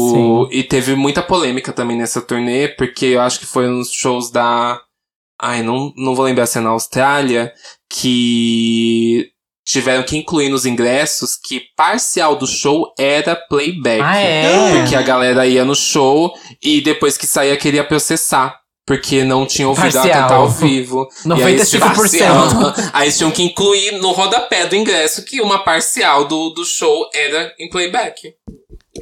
sim. e teve muita polêmica também nessa turnê, porque eu acho que foi nos shows da. Ai, não, não vou lembrar se é na Austrália, que tiveram que incluir nos ingressos que parcial do show era playback. Ah, é? Porque a galera ia no show e depois que saía queria processar. Porque não tinha ouvido ela Parcial. cantar ao vivo. E aí eles tinham- 95%. Aí eles tinham que incluir no rodapé do ingresso que uma parcial do, do show era em playback.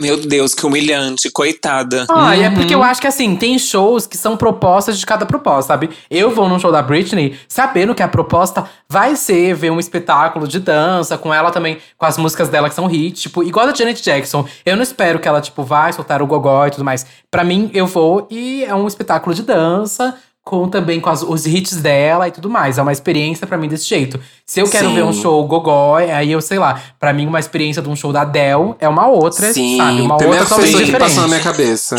Meu Deus, que humilhante, coitada. Ah, e é Uhum. porque eu acho que assim, tem shows que são propostas de cada proposta, sabe? Eu vou num show da Britney sabendo que a proposta vai ser ver um espetáculo de dança, com ela também, com as músicas dela que são hits, tipo, igual a da Janet Jackson. Eu não espero que ela, tipo, vai soltar o gogó e tudo mais. Pra mim, eu vou e é um espetáculo de dança. Com também com as- os hits dela e tudo mais. É uma experiência pra mim desse jeito. Se eu quero Sim. ver um show gogó, aí eu sei lá. Pra mim, uma experiência de um show da Adele é uma outra, Sim, sabe? Uma primeira outra coisa que diferente. passou na minha cabeça.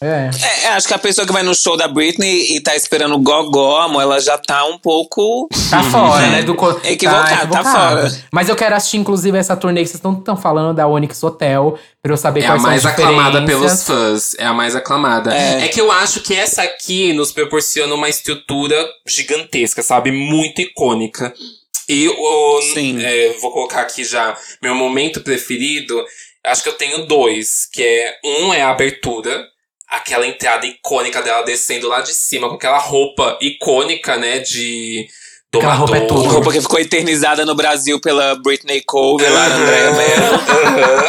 É. É, acho que a pessoa que vai no show da Britney e tá esperando gogó, amor, ela já tá um pouco. Tá fora, né? Do co- Equivocado, tá fora. Mas eu quero assistir, inclusive, essa turnê que vocês estão falando da Onyx Hotel, pra eu saber É a quais mais são as aclamada diferenças. pelos fãs. É a mais aclamada. É. É. que eu acho que essa aqui nos proporciona uma estrutura gigantesca, sabe? Muito icônica. E o. Sim. é, vou colocar aqui já meu momento preferido. Acho que eu tenho dois. Que é. Um é a abertura. Aquela entrada icônica dela descendo lá de cima com aquela roupa icônica, né? De. Aquela roupa é tudo. Roupa que ficou eternizada no Brasil pela Britney Cole, pela Andrea Mello. Aham.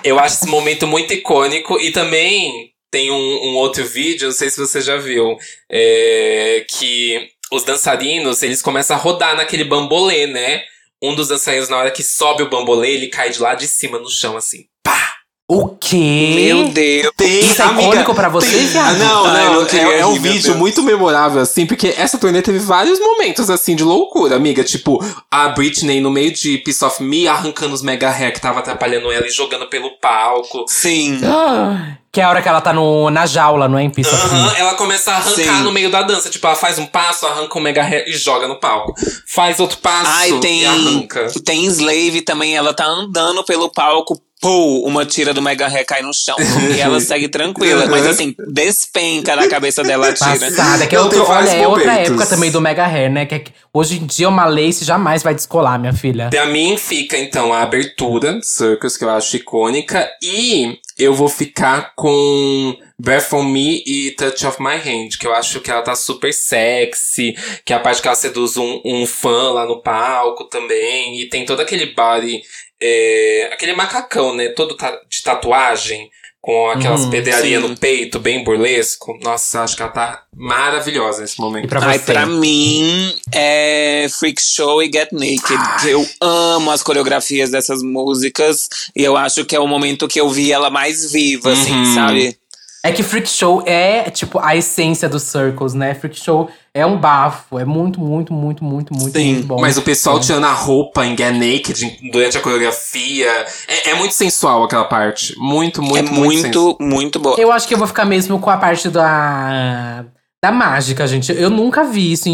Eu acho esse momento muito icônico e também tem um, um outro vídeo, não sei se você já viu, é, que os dançarinos, eles começam a rodar naquele bambolê, né? Um dos dançarinos, na hora que sobe o bambolê, ele cai de lá de cima no chão, assim. Pá! O quê? Meu Deus. Tem, Isso é icônico pra vocês, tem- viado? Ah, Não, não, não é, é um vídeo Deus. muito memorável, assim, porque essa turnê teve vários momentos, assim, de loucura, amiga. Tipo, a Britney no meio de Piece of Me arrancando os mega hair que tava atrapalhando ela e jogando pelo palco. Sim. Ah, Que é a hora que ela tá no, na jaula, não é? Em Piece of Me. Aham, ela começa a arrancar Sim. no meio da dança. Tipo, ela faz um passo, arranca um mega hair e joga no palco. Faz outro passo Ai, e tem, arranca. tem Slave também, ela tá andando pelo palco, pô, uma tira do Mega Hair cai no chão. e ela segue tranquila, mas assim, despenca na cabeça dela a tira. Passada, que é, outro, olha, é outra época também do Mega Hair, né? Que, é que hoje em dia uma lace jamais vai descolar, minha filha. Pra mim fica, então, a abertura, Circus, que eu acho icônica. E eu vou ficar com Breath from Me e Touch of My Hand, que eu acho que ela tá super sexy. Que é a parte que ela seduz um, um fã lá no palco também. E tem todo aquele body, é, aquele macacão, né? Todo ta- de tatuagem. Com aquelas Uhum, pedrarias no peito, bem burlesco. Nossa, acho que ela tá maravilhosa nesse E momento. pra Ai, você? pra mim é Freak Show e Get Naked. Eu amo as coreografias dessas músicas e eu acho que é o momento que eu vi ela mais viva, assim, Uhum. sabe? É que Freak Show é, tipo, a essência dos Circles, né? Freak Show é um bafo. É muito, muito, muito, muito, muito, Sim, muito bom. Mas o pessoal É. tirando a roupa em Get Naked durante a coreografia. É, é muito sensual aquela parte. Muito, muito, é muito, sensual. muito, muito boa. Eu acho que eu vou ficar mesmo com a parte da. Da mágica, gente. Eu nunca vi isso.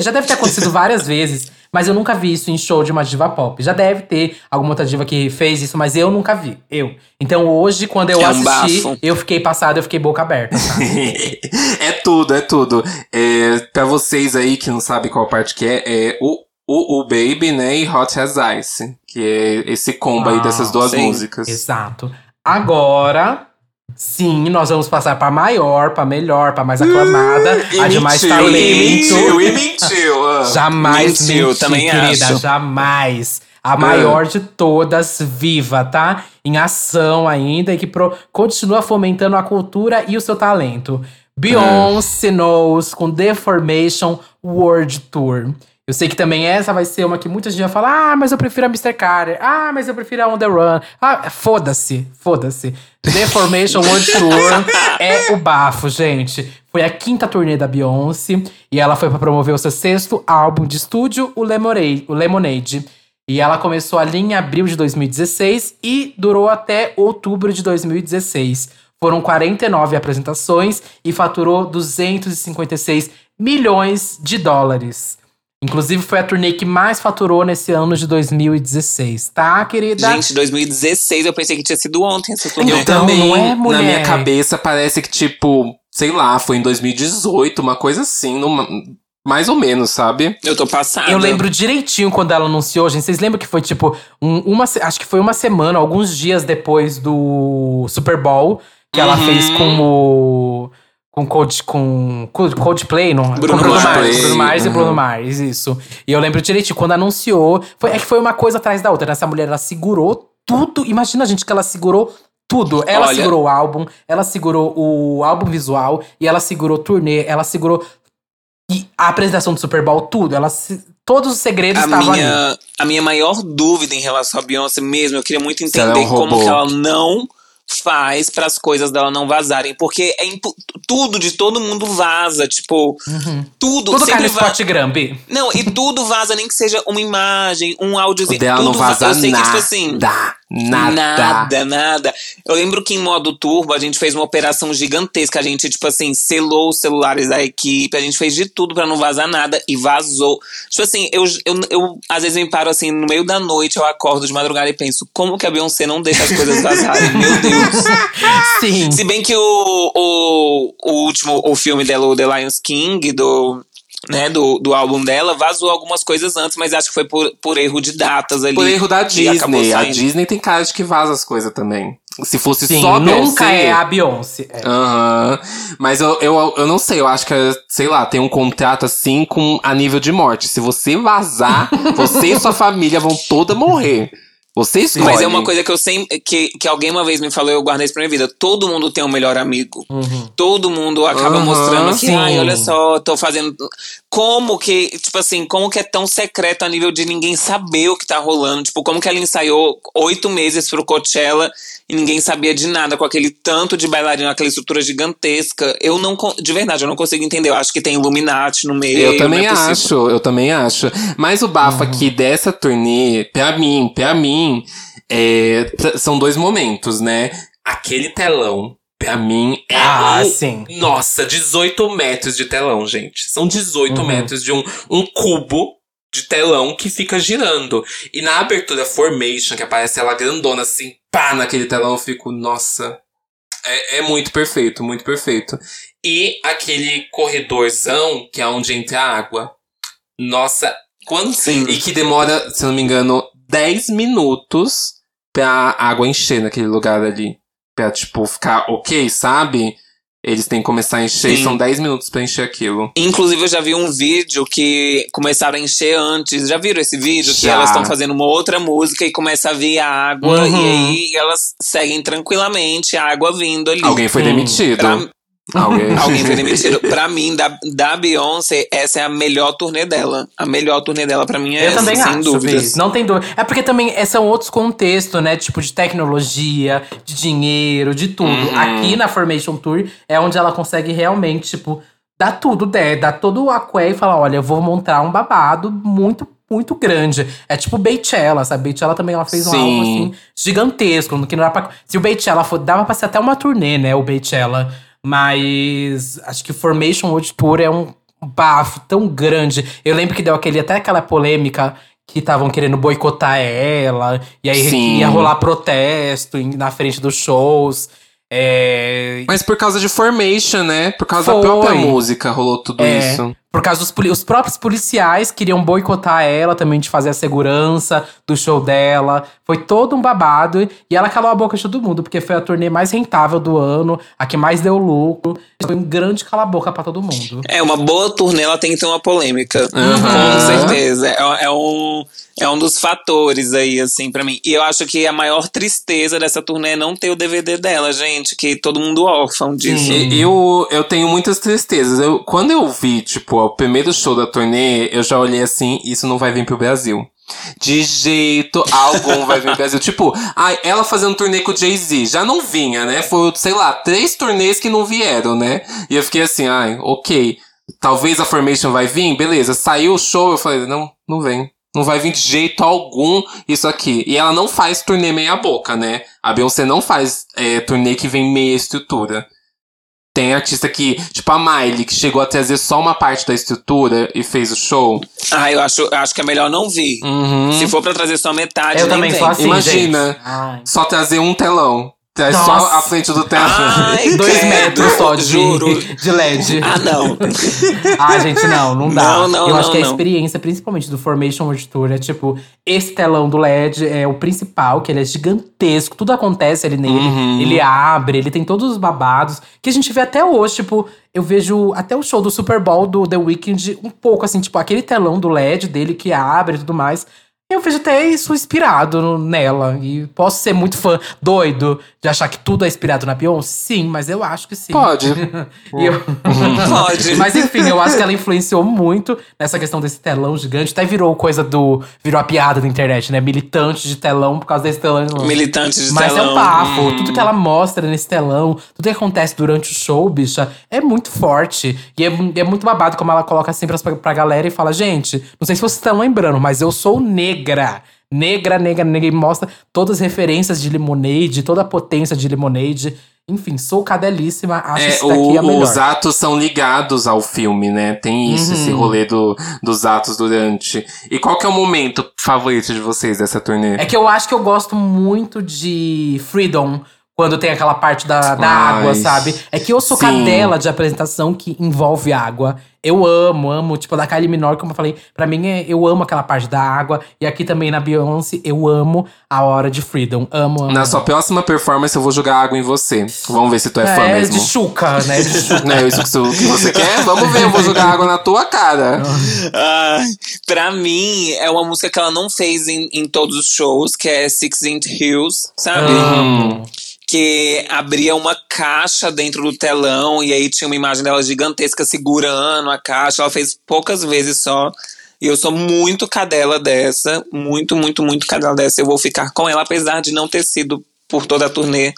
Já deve ter acontecido várias vezes, mas eu nunca vi isso em show de uma diva pop. Já deve ter alguma outra diva que fez isso, mas eu nunca vi. Eu. Então hoje, quando eu É um assisti, bafo. eu fiquei passada, eu fiquei boca aberta, é tudo, é tudo. É, pra vocês aí que não sabem qual parte que é, é o, o, o Baby, né, e Hot as Ice. Que é esse combo aí Ah, dessas duas sim. músicas. Exato. Agora, sim, nós vamos passar pra maior, pra melhor, pra mais aclamada, E a de mais mentiu, talento. E mentiu, e mentiu. ah. Jamais Mentiu, também querida, acho. jamais. A maior de todas, viva, tá? Em ação ainda e que pro- continua fomentando a cultura e o seu talento. Beyoncé Knows com The Formation World Tour. Eu sei que também essa vai ser uma que muita gente vai falar: ah, mas eu prefiro a Mr. Carter. Ah, mas eu prefiro a On The Run. Ah, foda-se, foda-se. The Formation World Tour é o bafo, gente. Foi a quinta turnê da Beyoncé e ela foi pra promover o seu sexto álbum de estúdio, o Lemonade. O Lemonade. E ela começou ali em abril de 2016 e durou até outubro de 2016. Foram 49 apresentações e faturou 256 milhões de dólares. Inclusive, foi a turnê que mais faturou nesse ano de 2016, tá, querida? Gente, 2016 eu pensei que tinha sido ontem essa turnê. Eu Então, também, não é, mulher? na minha cabeça, parece que, tipo, sei lá, foi em 2018, uma coisa assim, numa- mais ou menos, sabe? Eu tô passada. Eu lembro direitinho quando ela anunciou, gente. Vocês lembram que foi tipo um- uma, acho que foi uma semana, alguns dias depois do Super Bowl que ela Uhum. fez com o com Cold, com Cold- Coldplay, não? Bruno com Bruno Mars. Mars, Bruno Mars e Uhum. Bruno Mars, isso. E eu lembro direitinho quando anunciou, foi é que foi uma coisa atrás da outra. né? Essa mulher ela segurou tudo. Imagina gente que ela segurou tudo. Ela Olha. segurou o álbum, ela segurou o álbum visual e ela segurou o turnê, ela segurou e a apresentação do Super Bowl, tudo. Ela se- todos os segredos A estavam ali. minha, a minha maior dúvida em relação a Beyoncé mesmo, eu queria muito é entender um como que ela não faz para as coisas dela não vazarem, porque é tudo de todo mundo vaza, tipo, tudo, Tudo cai sempre no Spot. Não, e tudo vaza, nem que seja uma imagem, um O áudiozinho, dela tudo não vaza Eu sei nada. que tipo assim, nada. Nada, nada. Eu lembro que em modo turbo a gente fez uma operação gigantesca. A gente, tipo assim, selou os celulares da equipe, a gente fez de tudo pra não vazar nada e vazou. Tipo assim, eu, eu, eu às vezes me paro assim, no meio da noite, eu acordo de madrugada e penso, como que a Beyoncé não deixa as coisas vazarem? Meu Deus. Sim. Se bem que o, o, o último, o filme dela, o The Lions King, do. Né, do, do álbum dela, vazou algumas coisas antes, mas acho que foi por, por erro de datas ali. Por erro da Disney. A. Disney tem cara de que vaza as coisas também. Se fosse Sim, só nunca Beyoncé, é a Beyoncé. É. Aham. Mas eu, eu, eu não sei, eu acho que, sei lá, tem um contrato assim com a nível de morte. Se você vazar, você e sua família vão toda morrer. Você escolhe. Mas é uma coisa que eu sempre. Que, que alguém uma vez me falou e eu guardei isso pra minha vida. Todo mundo tem um melhor amigo. Uhum. Todo mundo acaba Aham, mostrando que, ai, olha só, tô fazendo. Como que, tipo assim, como que é tão secreto a nível de ninguém saber o que tá rolando? Tipo, como que ela ensaiou oito meses pro Coachella e ninguém sabia de nada com aquele tanto de bailarino, aquela estrutura gigantesca? Eu não. De verdade, eu não consigo entender. Eu acho que tem Illuminati no meio. Eu também é acho, eu também acho. Mas o bafo aqui dessa turnê, pra mim, pra mim, é, t- são dois momentos, né? Aquele telão, pra mim, é Ah, um- sim. Nossa, 18 metros de telão, gente. São 18 Uhum. metros de um, um cubo de telão que fica girando. E na abertura Formation, que aparece ela grandona assim, pá, naquele telão, eu fico, nossa. É, é muito perfeito, muito perfeito. E aquele corredorzão, que é onde entra a água. Nossa, quando. Sim. E que demora, se não me engano, 10 minutos pra água encher naquele lugar ali. Pra, tipo, ficar ok, sabe? Eles têm que começar a encher e Sim. são 10 minutos pra encher aquilo. Inclusive, eu já vi um vídeo que começaram a encher antes. Já viram esse vídeo? Que Já. elas estão fazendo uma outra música e começa a vir a água. Uhum. E aí elas seguem tranquilamente a água vindo ali. Alguém foi Hum, demitido. Pra- Alguém. Alguém foi demitido. pra mim, da, da Beyoncé, essa é a melhor turnê dela. A melhor turnê dela, pra mim, é Eu essa, também sem acho, dúvidas. Não tem dúvida. É porque também é, são outros contextos, né? Tipo, de tecnologia, de dinheiro, de tudo. Uhum. Aqui na Formation Tour é onde ela consegue realmente, tipo, dar tudo, né? Dar todo o aqué e falar: olha, eu vou montar um babado muito. Muito grande. É tipo Beychella, sabe? Beychella também ela fez um Sim. álbum assim gigantesco. Que não dá pra, se o Beychella for. Dava pra ser até uma turnê, né? O Beychella. Mas acho que o Formation World Tour é um bafo tão grande. Eu lembro que deu aquele, até aquela polêmica que estavam querendo boicotar ela. E aí Sim. ia rolar protesto na frente dos shows. É, Mas por causa de Formation, né? Por causa Foi. da própria música rolou tudo É. isso. Por causa dos poli- os próprios policiais queriam boicotar ela também de fazer a segurança do show dela. Foi todo um babado. E ela calou a boca de todo mundo, porque foi a turnê mais rentável do ano, a que mais deu lucro. Foi um grande cala-boca pra todo mundo. É, uma boa turnê, ela tem que ter uma polêmica. Uhum. Com certeza. É, é um, é um dos fatores aí, assim, pra mim. E eu acho que a maior tristeza dessa turnê é não ter o DVD dela, gente. Que todo mundo órfão disso. E- Eu, eu tenho muitas tristezas. Eu, quando eu vi, tipo, o primeiro show da turnê, eu já olhei assim, isso não vai vir pro Brasil. De jeito algum vai vir pro Brasil. Tipo, ai, ela fazendo turnê com o Jay-Z, já não vinha, né? Foi, sei lá, três turnês que não vieram, né? E eu fiquei assim, ai, ok. Talvez a Formation vai vir, beleza. Saiu o show, eu falei, não, não vem. Não vai vir de jeito algum isso aqui. E ela não faz turnê meia boca, né? A Beyoncé não faz é, turnê que vem meia estrutura. Tem artista que, tipo a Miley, que chegou a trazer só uma parte da estrutura e fez o show. Ah, eu acho, acho que é melhor não vir. Uhum. Se for pra trazer só metade, Eu nem também vem. sou assim, Imagina. gente. Só trazer um telão. Traz só a frente do telão. Ai, Dois credo, metros só de, Juro. de LED. Ah, não. Ah, gente, não, não dá. Não, não, Eu acho não, que a experiência, principalmente do Formation World Tour, é tipo, esse telão do LED é o principal, que ele é gigantesco, tudo acontece ali nele. Uhum. Ele abre, ele tem todos os babados, que a gente vê até hoje, tipo, eu vejo até o show do Super Bowl do The Weeknd um pouco assim, tipo, aquele telão do LED dele que abre e tudo mais. Eu vejo até isso inspirado no- nela. E posso ser muito fã, doido, de achar que tudo é inspirado na Beyoncé? Sim, mas eu acho que sim. Pode. Eu- Pode. mas enfim, eu acho que ela influenciou muito nessa questão desse telão gigante. Até virou coisa do. Virou a piada da internet, né? Militante de telão por causa desse telão. Militante de Mas é telão. um bafo. Hum. Tudo que ela mostra nesse telão, tudo que acontece durante o show, bicha, é muito forte. E é, é muito babado como ela coloca assim pra, pra galera e fala: gente, não sei se vocês estão lembrando, mas eu sou negra. Negra, negra, negra. E mostra todas as referências de Lemonade, toda a potência de Lemonade. Enfim, sou cadelíssima. Acho É, isso daqui o- a melhor. os atos são ligados ao filme, né? Tem isso, Uhum. esse rolê do, dos atos durante. E qual que é o momento favorito de vocês dessa turnê? É que eu acho que eu gosto muito de Freedom. Quando tem aquela parte da, da Ai, água, sabe? É que eu sou sim. cadela de apresentação que envolve água. Eu amo, amo. Tipo, da Kylie Minor, como eu falei, pra mim é, eu amo aquela parte da água. E aqui também na Beyoncé, eu amo a hora de Freedom. Amo, amo. Na sua próxima performance, eu vou jogar água em você. Vamos ver se tu é, fã é, mesmo. de chuca, né? De chuca. Não é isso que tu- que você quer? Vamos ver, eu vou jogar água na tua cara. Ai, pra mim, é uma música que ela não fez em, em todos os shows, que é Sixteen Hills, sabe? Amo. Que abria uma caixa dentro do telão e aí tinha uma imagem dela gigantesca segurando a caixa. Ela fez poucas vezes só. E eu sou muito cadela dessa. Muito, muito, muito cadela dessa. Eu vou ficar com ela, apesar de não ter sido por toda a turnê.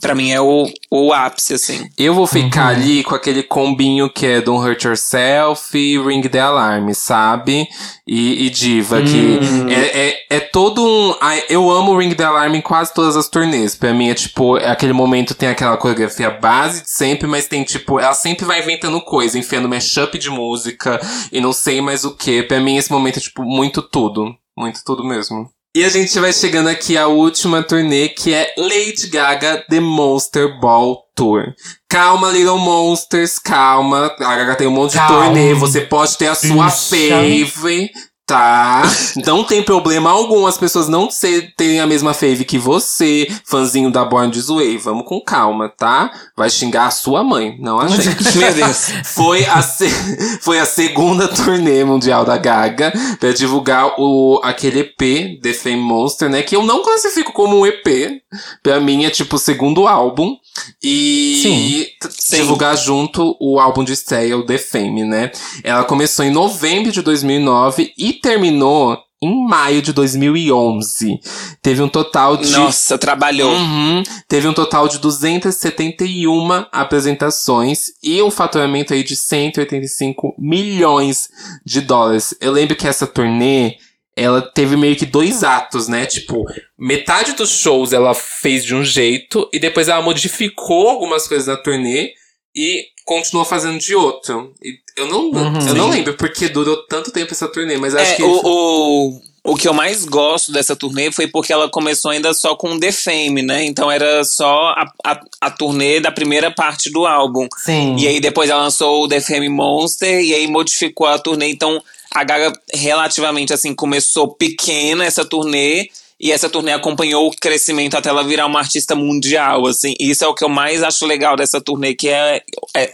Pra mim é o, o ápice, assim. Eu vou ficar ali com aquele combinho que é Don't Hurt Yourself e Ring the Alarm, sabe? E, e Diva, que é, é, é todo um. eu amo Ring the Alarm em quase todas as turnês. Pra mim é tipo, é aquele momento tem aquela coreografia base de sempre, mas tem tipo, ela sempre vai inventando coisa, enfiando mashup de música e não sei mais o que. Pra mim esse momento é tipo muito tudo. Muito tudo mesmo. E a gente vai chegando aqui à última turnê, que é Lady Gaga The Monster Ball Tour. Calma, Little Monsters, calma. A Gaga tem um monte Calma. de turnê, você pode ter a sua Isso. fave, tá? Não tem problema algum as pessoas não terem a mesma fave que você, fãzinho da Born This Way. Vamos com calma, tá? Vai xingar a sua mãe, não a gente. Meu Deus. Foi a, se- foi a segunda turnê mundial da Gaga pra divulgar o, aquele EP, The Fame Monster, né? Que eu não classifico como um EP. Pra mim é tipo o segundo álbum. E Sim. divulgar junto o álbum de estreia, o The Fame, né? Ela começou em novembro de 2009 e terminou em maio de 2011. Teve um total de Nossa, trabalhou. Uhum. Teve um total de 271 apresentações e um faturamento aí de 185 milhões de dólares. Eu lembro que essa turnê, ela teve meio que dois atos, né? Tipo, metade dos shows ela fez de um jeito e depois ela modificou algumas coisas na turnê e continuou fazendo de outro. E eu não, Uhum. eu não lembro porque durou tanto tempo essa turnê, mas acho É, que o, o, o que eu mais gosto dessa turnê foi porque ela começou ainda só com The Fame, né? Então era só a, a, a turnê da primeira parte do álbum. Sim. E aí depois ela lançou o The Fame Monster e aí modificou a turnê. Então a Gaga relativamente assim começou pequena essa turnê e essa turnê acompanhou o crescimento até ela virar uma artista mundial, assim. E isso é o que eu mais acho legal dessa turnê, que é, é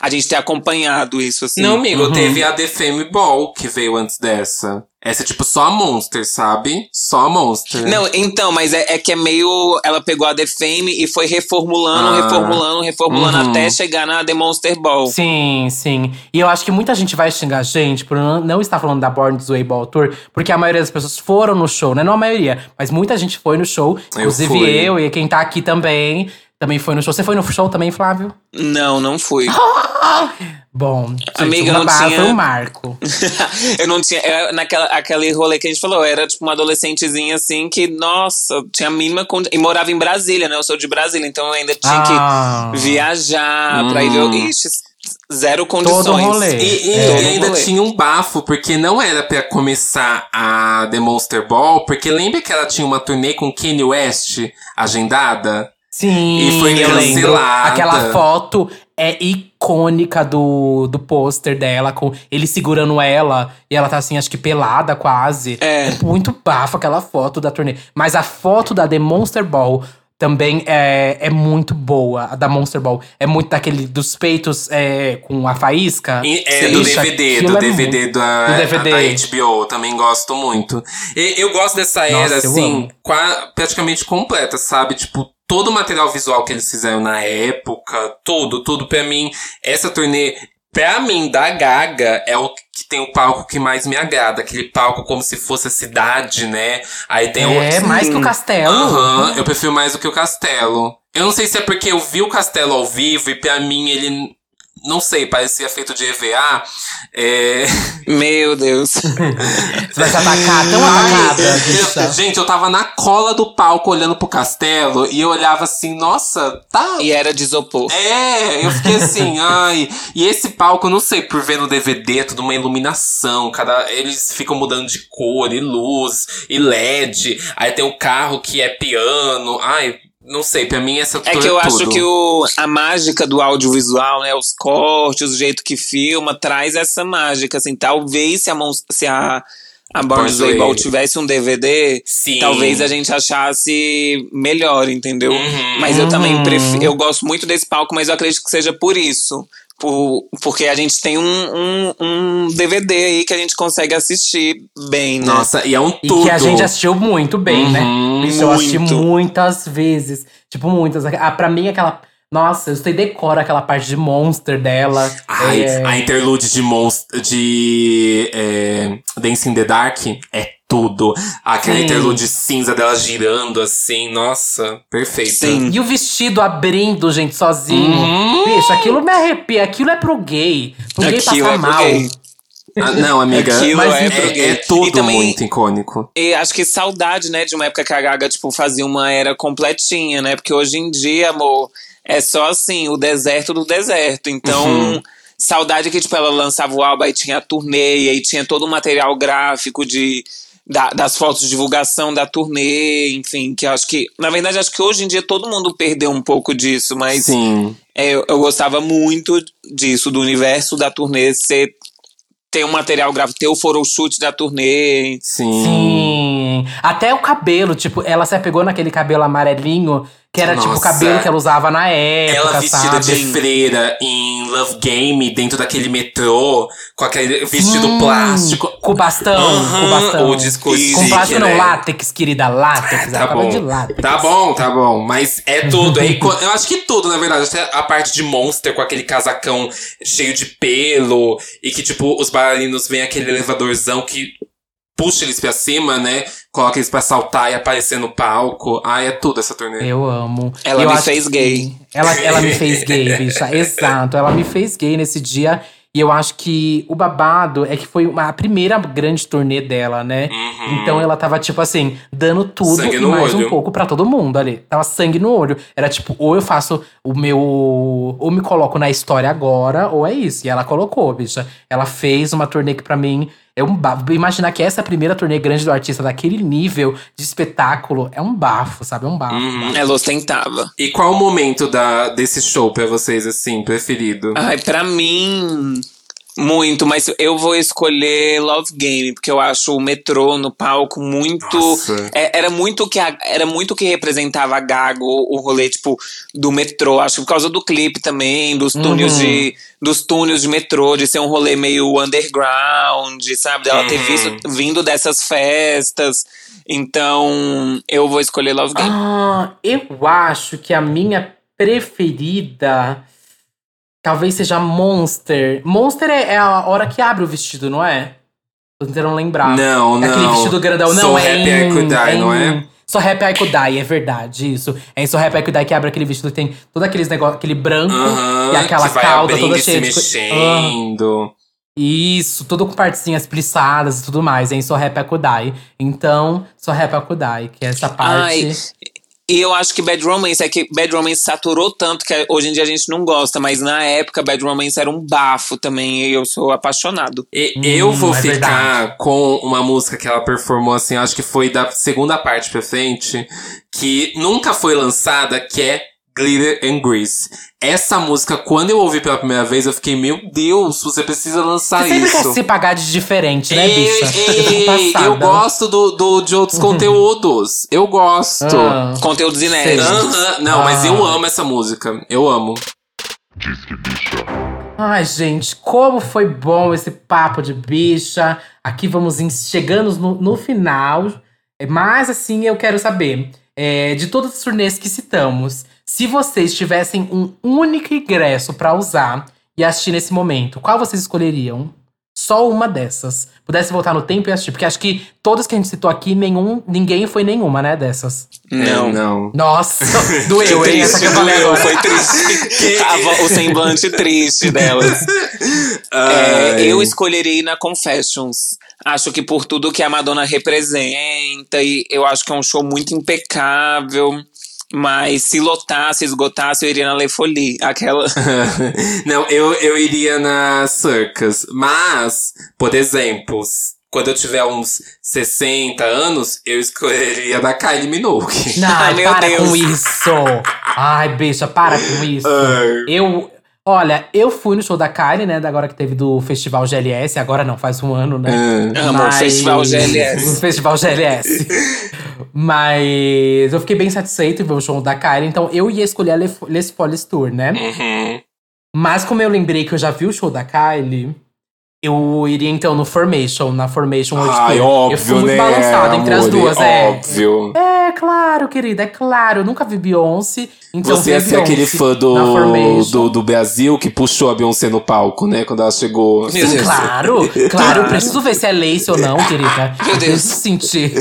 a gente ter acompanhado isso, assim. Não, amigo, Uhum. teve a The Fame Ball que veio antes dessa. Essa é tipo só a Monster, sabe? Só a Monster. Não, então, mas é, é que é meio. Ela pegou a The Fame e foi reformulando, Ah. reformulando, reformulando Uhum. até chegar na The Monster Ball. Sim, sim. E eu acho que muita gente vai xingar a gente por não, não estar falando da Born This Way Ball Tour, porque a maioria das pessoas foram no show, né? Não a maioria, mas muita gente foi no show. Inclusive fui. eu, e quem tá aqui também, também foi no show. Você foi no show também, Flávio? Não, não fui. Bom, Amiga, uma não barra tinha- foi um marco. eu não tinha. naquela, aquele rolê que a gente falou, eu era tipo uma adolescentezinha assim que, nossa, tinha a mínima. condi- E morava em Brasília, né? Eu sou de Brasília, então eu ainda tinha Ah. que viajar pra ir ver. Hum. Ixi, zero condições. Todo rolê. E, e- É. e ainda Rolê. tinha um bafo, porque não era pra começar a The Monster Ball, porque lembra que ela tinha uma turnê com Kanye West agendada? Sim, E foi cancelada. Aquela foto é icônica do, do pôster dela, com ele segurando ela. E ela tá assim, acho que pelada quase. É. muito bafo aquela foto da turnê. Mas a foto da The Monster Ball também é, é muito boa. A da Monster Ball. É muito daquele dos peitos é, com a faísca. E- é, do DVD, do é DVD muito- da, do DVD. da HBO, também gosto muito. E eu gosto dessa era, Nossa, eu assim, praticamente completa, sabe? Tipo, todo o material visual que eles fizeram na época, tudo, tudo pra mim. Essa turnê, pra mim, da Gaga, é o que tem o palco que mais me agrada. Aquele palco como se fosse a cidade, né? Aí tem o. É, mais que o castelo. Aham, eu prefiro mais do que o Castelo. Eu não sei se é porque eu vi o Castelo ao vivo e pra mim ele. Não sei, parecia feito de EVA. É. Meu Deus. Você vai se atacar tão atacada, eu- gente, eu tava na cola do palco olhando pro castelo e eu olhava assim, nossa, tá. e era de isopor. É, eu fiquei assim, ai. E esse palco, eu não sei, por ver no DVD, é tudo uma iluminação. Cada, eles ficam mudando de cor e luz e LED. Aí tem o carro que é piano. Ai, Não sei, pra mim essa É que eu acho que o, a mágica do audiovisual, né? Os cortes, o jeito que filma, traz essa mágica, assim. Talvez se a, se a, a Born Label tivesse um DVD, Sim. talvez a gente achasse melhor, entendeu? Uhum. Mas eu também Uhum. prefiro. Eu gosto muito desse palco, mas eu acredito que seja por isso. Por, porque a gente tem um, um, um DVD aí que a gente consegue assistir bem, né? Nossa, e é um E tudo. que a gente assistiu muito bem, né? Uhum, Isso eu assisti muito. muitas vezes. Tipo, muitas. Ah, pra mim, aquela. Nossa, eu sei decoro aquela parte de monster dela. Ai, É, a interlude de monstro de é, Dance in the Dark é tudo. Aquela Sim. interlude cinza dela girando assim, nossa, perfeito. Sim. E o vestido abrindo, gente, sozinho. Uhum. Bicho, aquilo me arrepia. Aquilo é pro gay. Pro gay Aquilo passar é mal. gay. Ah, não, amiga, Aquilo mas é é, pro gay. é tudo E também- muito icônico. E acho que saudade, né, de uma época que a Gaga, tipo, fazia uma era completinha, né? Porque hoje em dia, amor, é só assim, o deserto do deserto. Então, Uhum. saudade que, tipo, ela lançava o álbum e tinha a turnê, e aí tinha todo o material gráfico de. Da- das fotos de divulgação da turnê, enfim, que eu acho que. Na verdade, acho que hoje em dia todo mundo perdeu um pouco disso, mas Sim. é, eu, eu gostava muito disso, do universo da turnê ser. ter um material gráfico, ter o photoshoot da turnê. Sim. Sim. Até o cabelo, tipo, ela se apegou naquele cabelo amarelinho, que era tipo o Nossa. cabelo que ela usava na época, Ela vestida sabe? de freira em Love Game, dentro daquele metrô, com aquele vestido plástico. Com bastão, Aham, com bastão. o disco Isso. Com plástico né? não, látex, querida, látex. Tá bom. de látex. Tá bom, tá bom. Mas é tudo. É eu acho que tudo, na verdade. Até a parte de Monster com aquele casacão cheio de pelo. E que, tipo, os bailarinos vêm aquele elevadorzão que puxa eles pra cima, né? Coloca eles pra saltar e aparecer no palco. Ai, é tudo essa turnê. Eu amo. Ela Eu me fez que- gay. Ela, ela me fez gay, bicha. Exato. Ela me fez gay nesse dia. E eu acho que o babado é que foi uma, a primeira grande turnê dela, né? Uhum. Então ela tava, tipo assim, dando tudo e mais olho. um pouco pra todo mundo ali. Tava sangue no olho. Era tipo, ou eu faço o meu. Ou me coloco na história agora, ou é isso. E ela colocou, bicha. Ela fez uma turnê que pra mim é um bafo. Imaginar que essa primeira turnê grande do artista daquele nível de espetáculo é um bafo, sabe? É um bafo. Uhum. Ela ostentava. E qual o momento da, desse show pra vocês, assim, preferido? Ai, pra mim, muito, mas eu vou escolher Love Game, porque eu acho o metrô no palco muito. É- era muito que a- era muito que representava a Gago, o rolê, tipo, do metrô. Acho que por causa do clipe também, dos túneis Uhum. de. Dos túneis de metrô, de ser um rolê meio underground, sabe? Dela ter Uhum. visto, vindo dessas festas. Então, eu vou escolher Love Game. Ah, eu acho que a minha preferida talvez seja Monster. Monster é, é a hora que abre o vestido, não é? Tô tentando lembrar. Não, É não. Aquele vestido grandão, não So é Happy em, I Could Die, é não é? Só Happy I Could Die, é verdade, isso. É em So Happy I Could Die que abre aquele vestido que tem todo aqueles negócio, aquele branco Aham, e aquela abrindo toda cheia se de mexendo. Isso, tudo com partezinhas plissadas e tudo mais, é em So Happy I Could Die. Então, So Happy I Could Die, que é essa parte. Ai, E eu acho que Bad Romance é que Bad Romance saturou tanto que hoje em dia a gente não gosta, mas na época Bad Romance era um bafo também e eu sou apaixonado. E- Hum, eu vou é ficar verdade. com uma música que ela performou assim, acho que foi da segunda parte pra frente, que nunca foi lançada, que é Glitter and Grease. Essa música, quando eu ouvi pela primeira vez, eu fiquei, meu Deus, você precisa lançar Você sempre isso. quer se pagar de diferente, né, Ei, bicha? ei, eu gosto do, do, de outros conteúdos. Eu gosto. Ah. Conteúdos inéditos. Aham, Não, mas eu Ah. amo essa música. Eu amo. Ai, gente, como foi bom esse papo de bicha. Aqui vamos em- chegando no, no final. Mas assim, eu quero saber, é, de todas as turnês que citamos, se vocês tivessem um único ingresso pra usar e assistir nesse momento, qual vocês escolheriam? Só uma dessas. Pudesse voltar no tempo e assistir. Porque acho que todas que a gente citou aqui, nenhum, ninguém foi nenhuma, né, dessas. Não. É, não. Nossa, doeu, hein? Essa que eu falei doeu, agora. foi triste. A o semblante triste delas. É, eu escolheria na Confessions. Acho que por tudo que a Madonna representa, e eu acho que é um show muito impecável. Mas se lotasse, esgotasse, eu iria na Le Folie. Aquela. não, eu, eu iria na Circus. Mas, por exemplo, quando eu tiver uns 60 anos, eu escolheria da Kylie Minogue. Não, Ai, meu para Deus. com isso. Ai, bicha, para com isso. Ai. Eu. Olha, eu fui no show da Kylie, né? da Agora que teve do Festival GLS, agora não, faz um ano, né? Ah. Amo o Festival GLS. O Festival GLS. Mas eu fiquei bem satisfeito em ver o show da Kylie, então eu ia escolher a Le- Les Follies Tour, né? Uhum. Mas como eu lembrei que eu já vi o show da Kylie, eu iria então no Formation, na Formation World Ai, óbvio, eu fui muito né? balançada entre as duas, é. Óbvio. É, claro, querida, é claro. Eu nunca vi Beyoncé. Então Você ia ser aquele Beyoncé fã do, do, do Brasil que puxou a Beyoncé no palco, né? Quando ela chegou. Meu Deus. Claro, claro, eu preciso ver se é lace ou não, querida. Meu Deus. Preciso sentir.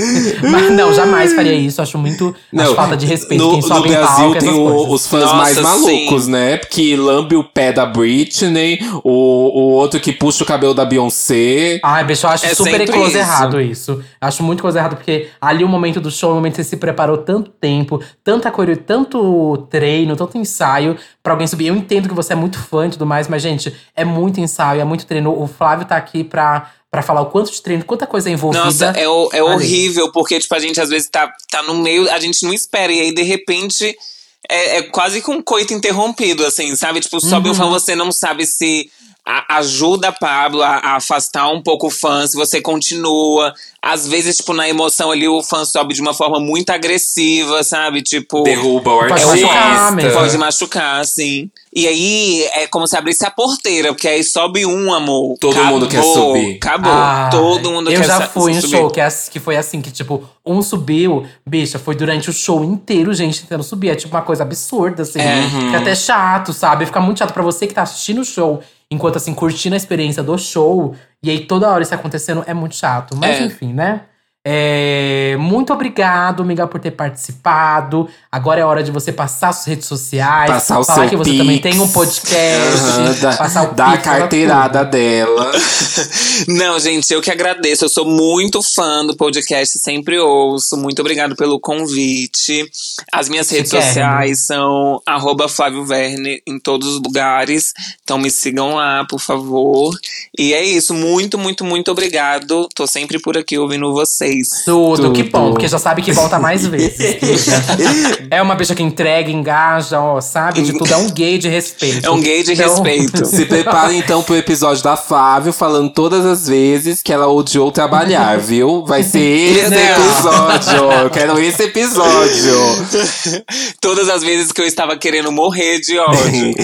Mas não, jamais faria isso. Acho muito acho falta de respeito. No, Quem no sobe em Brasil palco, tem o- os fãs Nossa, mais malucos, sim. né? Que lambe o pé da Britney, o, o outro que puxa o cabelo da Beyoncé. Ai, bicho, eu acho É super coisa isso. errado isso. Acho muito coisa errado, porque ali o momento do show, o momento que você se preparou tanto tempo, tanta coreo, tanto treino, tanto ensaio pra alguém subir. Eu entendo que você é muito fã e tudo mais, mas, gente, é muito ensaio, é muito treino. O Flávio tá aqui pra, pra falar o quanto de treino, quanta coisa é envolvida. Nossa, é, o- é horrível, porque, tipo, a gente às vezes tá, tá no meio, a gente não espera, e aí, de repente, é, é quase que um coito interrompido, assim, sabe? Tipo, sobe Uhum. um fã, você não sabe se a- ajuda a Pablo a, a afastar um pouco o fã, se você continua. Às vezes, tipo, na emoção ali, o fã sobe de uma forma muito agressiva, sabe? Tipo. Derruba o Pode artista. machucar mesmo. Pode machucar, assim. E aí, é como se abrisse a porteira, porque aí sobe um, amor. Todo mundo quer Acabou, subir. Acabou. Ah, Todo mundo eu quer já sa- fui em subir. show que, é que foi assim, que tipo, um subiu, bicha, foi durante o show inteiro, gente tentando subir. É tipo uma coisa absurda, assim. É. Fica até chato, sabe? Fica muito chato pra você que tá assistindo o show, enquanto assim, curtindo a experiência do show. E aí toda hora isso acontecendo é muito chato. Mas É. enfim, né? É, muito obrigado, amiga, por ter participado. Agora é hora de você passar suas redes sociais. Passar o falar seu que você Pix. também tem um podcast. Aham, da, passar o da Pix, carteirada dela. Não, gente, eu que agradeço. Eu sou muito fã do podcast, sempre ouço. Muito obrigado pelo convite. As minhas redes Chiquérrimo. sociais são arroba Flávio Verne em todos os lugares. Então me sigam lá, por favor. E é isso. Muito, muito, muito obrigado. Tô sempre por aqui ouvindo vocês. Tudo, que bom, porque já sabe que volta mais vezes. é uma bicha que entrega, engaja, ó, sabe de tudo. É um gay de respeito. É um gay de Então- respeito. Se prepara então pro episódio da Flávio, falando todas as vezes que ela odiou trabalhar, viu? Vai ser esse episódio. Eu quero esse episódio. Todas as vezes que eu estava querendo morrer de ódio.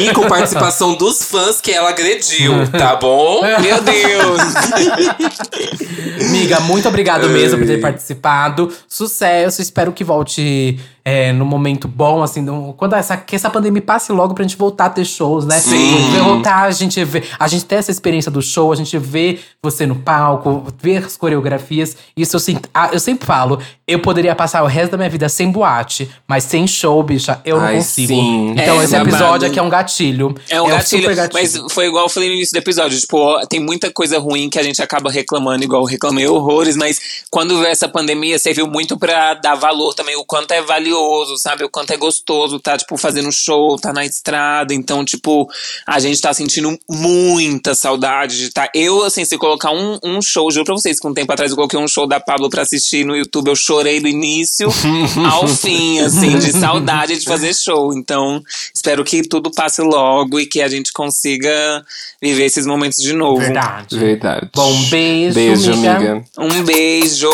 E com participação dos fãs que ela agrediu, tá bom? Meu Deus! Amiga, muito obrigado mesmo por ter participado. Sucesso, espero que volte é, no momento bom, assim, no- quando essa, que essa pandemia passe logo pra gente voltar a ter shows, né? Sim. Voltar, a gente ver, a gente ter essa experiência do show, a gente ver você no palco, ver as coreografias. Isso eu, sinto, ah, eu sempre falo, eu poderia passar o resto da minha vida sem boate, mas sem show, bicha, eu não Ai, consigo. sim. Então É, esse episódio aqui é um gatilho. É um gatilho, super gatilho. mas foi igual eu falei no início do episódio. Tipo, ó, tem muita coisa ruim que a gente acaba reclamando, igual eu reclamei horrores, mas quando veio essa pandemia, serviu muito pra dar valor também, o quanto é valioso, sabe? O quanto é gostoso tá, tipo, fazendo show, tá na estrada. Então, tipo, a gente tá sentindo muita saudade de tá. Eu, assim, se colocar um, um show, juro pra vocês que um tempo atrás eu coloquei um show da Pablo pra assistir no YouTube, eu chorei do início ao fim, assim, de saudade de fazer show. Então, espero que tudo passe logo e que a gente consiga viver esses momentos de novo. Verdade. Verdade. Bom, beijo, Beijo, amiga. amiga. Um beijo.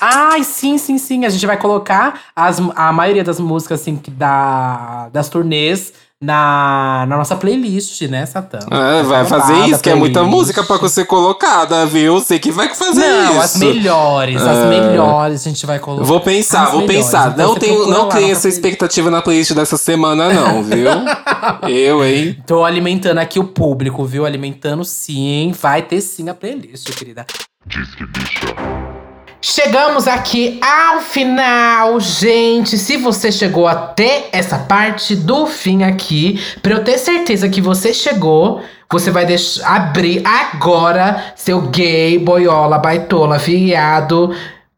Ai, sim, sim, sim. A gente vai colocar as, a maioria das músicas, assim, que da, das turnês na, na nossa playlist, né, Satã? Ah, vai fazer isso, que é muita música pra ser colocada, viu? Você que vai fazer Não, isso. as melhores, as Ah. melhores a gente vai colocar. Vou pensar, As vou melhores. pensar. Então não tenho, não tenho essa playlist. expectativa na playlist dessa semana, não, viu? Eu, hein? Tô alimentando aqui o público, viu? Alimentando sim. Vai ter sim a playlist, querida. Chegamos aqui ao final, gente. Se você chegou até essa parte do fim aqui, pra eu ter certeza que você chegou, você vai deixar abrir agora seu gay, boiola, baitola, viado,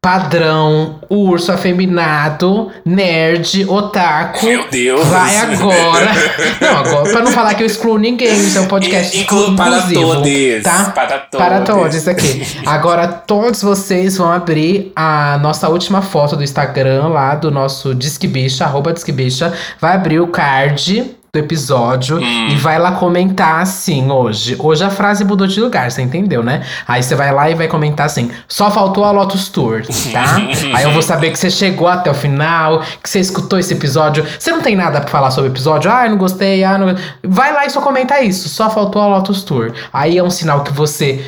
padrão, urso afeminado, nerd, otaku. Meu Deus. Vai agora. não, agora, pra não falar que eu excluo ninguém, isso é um podcast Incluo para todos. Tá? Para todos. Para todos aqui. Agora, todos vocês vão abrir a nossa última foto do Instagram lá, do nosso Disque Bicha, arroba Disque Bicha. Vai abrir o card do episódio Hum. e vai lá comentar assim hoje. Hoje a frase mudou de lugar, você entendeu, né? Aí você vai lá e vai comentar assim: só faltou a Lotus Tour, tá? Aí eu vou saber que você chegou até o final, que você escutou esse episódio. Você não tem nada pra falar sobre o episódio? Ah, eu não gostei, ah, não... Vai lá e só comenta isso. Só faltou a Lotus Tour. Aí é um sinal que você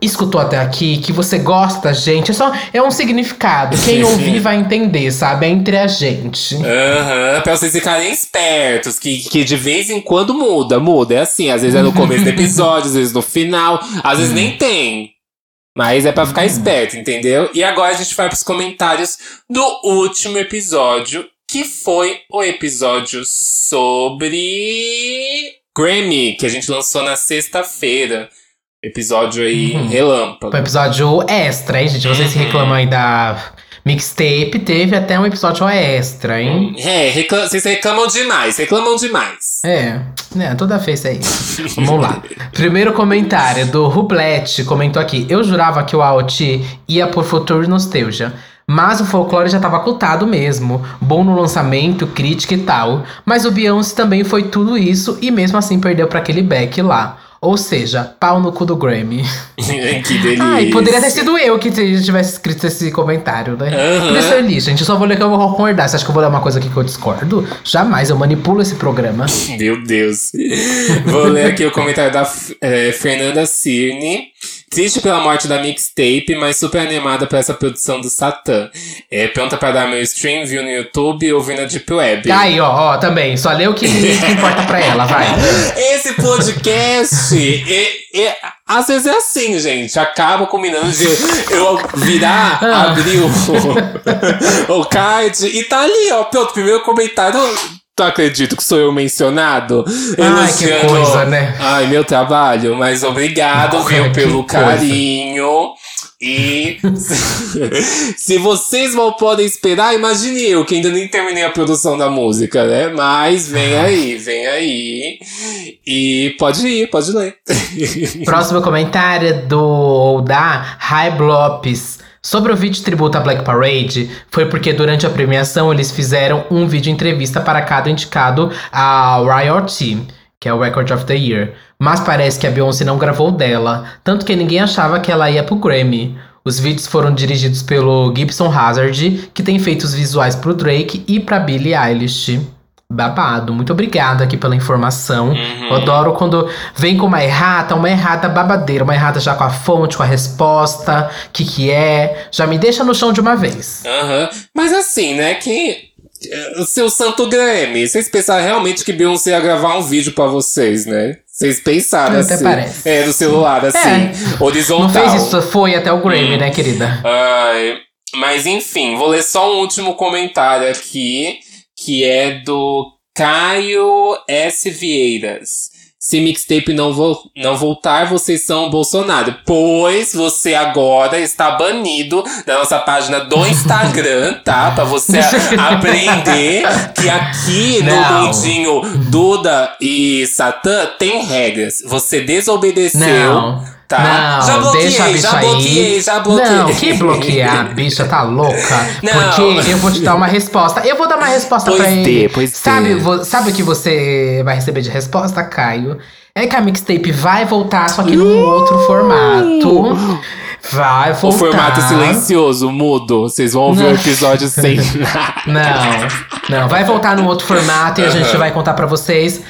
escutou até aqui, que você gosta gente. É só é um significado. Quem ouvir vai entender, sabe? É entre a gente. Aham, pra vocês ficarem espertos, que, que de vez em quando muda, muda. É assim, às vezes é no começo do episódio, às vezes no final, às vezes nem tem. Mas é pra ficar esperto, entendeu? E agora a gente vai pros comentários do último episódio, que foi o episódio sobre Grammy, que a gente lançou na sexta-feira. Episódio aí Uhum. relâmpago. Um episódio extra, hein, gente? Vocês Uhum. reclamam aí da mixtape, teve até um episódio extra, hein? É, recla- vocês reclamam demais, reclamam demais. É, né, toda vez é isso. Vamos lá. Primeiro comentário do Rublete comentou aqui. Eu jurava que o AOT ia por Future Nostalgia. Mas o folclore já tava cotado mesmo. Bom no lançamento, crítica e tal. Mas o Beyoncé também foi tudo isso e mesmo assim perdeu pra aquele back lá. Ou seja, pau no cu do Grammy. que delícia. Ai, poderia ter sido eu que tivesse escrito esse comentário, né? Aham. Podia ser ali, gente. Eu só vou ler que eu vou concordar. Você acha que eu vou ler uma coisa aqui que eu discordo? Jamais, eu manipulo esse programa. Meu Deus. Vou ler aqui o comentário da eh, Fernanda Cirne. Triste pela morte da mixtape, mas super animada pra essa produção do Satã. É, pronta pra dar meu stream view no YouTube e ouvir na Deep Web. Aí, ó, ó, também. Só lê o que, que importa pra ela, vai. Esse podcast, às vezes é assim, gente. Acaba combinando de eu virar, Ah. abrir o, o card e tá ali, ó. Pronto, primeiro comentário. Tu acredito que sou eu mencionado? Ai, que coisa, né? Ai, meu trabalho. Mas obrigado, Ai, viu, pelo coisa. carinho. E se vocês mal podem esperar, imagine eu, que ainda nem terminei a produção da música, né? Mas vem aí, vem aí. E pode ir, pode ler. Próximo comentário é do da High Blopes. Sobre o vídeo tributo à Black Parade, foi porque durante a premiação eles fizeram um vídeo entrevista para cada indicado ao Riot, que é o Record of the Year. Mas parece que a Beyoncé não gravou dela, tanto que ninguém achava que ela ia pro Grammy. Os vídeos foram dirigidos pelo Gibson Hazard, que tem feito os visuais pro Drake e pra Billie Eilish. Babado, muito obrigada aqui pela informação. Uhum. Eu adoro quando vem com uma errata, uma errata babadeira, uma errata já com a fonte, com a resposta, o que que é. Já me deixa no chão de uma vez. Aham. Mas assim, né, que. eh, O seu Santo Grammy, vocês pensaram realmente que Beyoncé ia gravar um vídeo pra vocês, né? Vocês pensaram Até assim. parece. É, no celular, assim. É. Horizontal. Não fez isso, foi até o Grammy, né, querida? Ai, mas enfim, vou ler só um último comentário aqui, que é do Caio S. Vieiras. Se mixtape não, vo não voltar, vocês são Bolsonaro. Pois você agora está banido da nossa página do Instagram, tá? Pra você aprender que aqui no Não. mundinho Duda e Satã tem regras. Você desobedeceu. Não. Tá? Não, já bloqueei, deixa a bicha já bloqueei, aí. já bloqueei. Não, que bloquear, bicha, tá louca? Não. Porque eu vou te dar uma resposta. Eu vou dar uma resposta Pois pra ele. pois sabe, vo- sabe o que você vai receber de resposta, Caio? É que a mixtape vai voltar, só que num outro formato. Vai voltar. O formato silencioso, mudo. Vocês vão ouvir o episódio sem nada. Não, não. Vai voltar num outro formato e a gente vai contar pra vocês.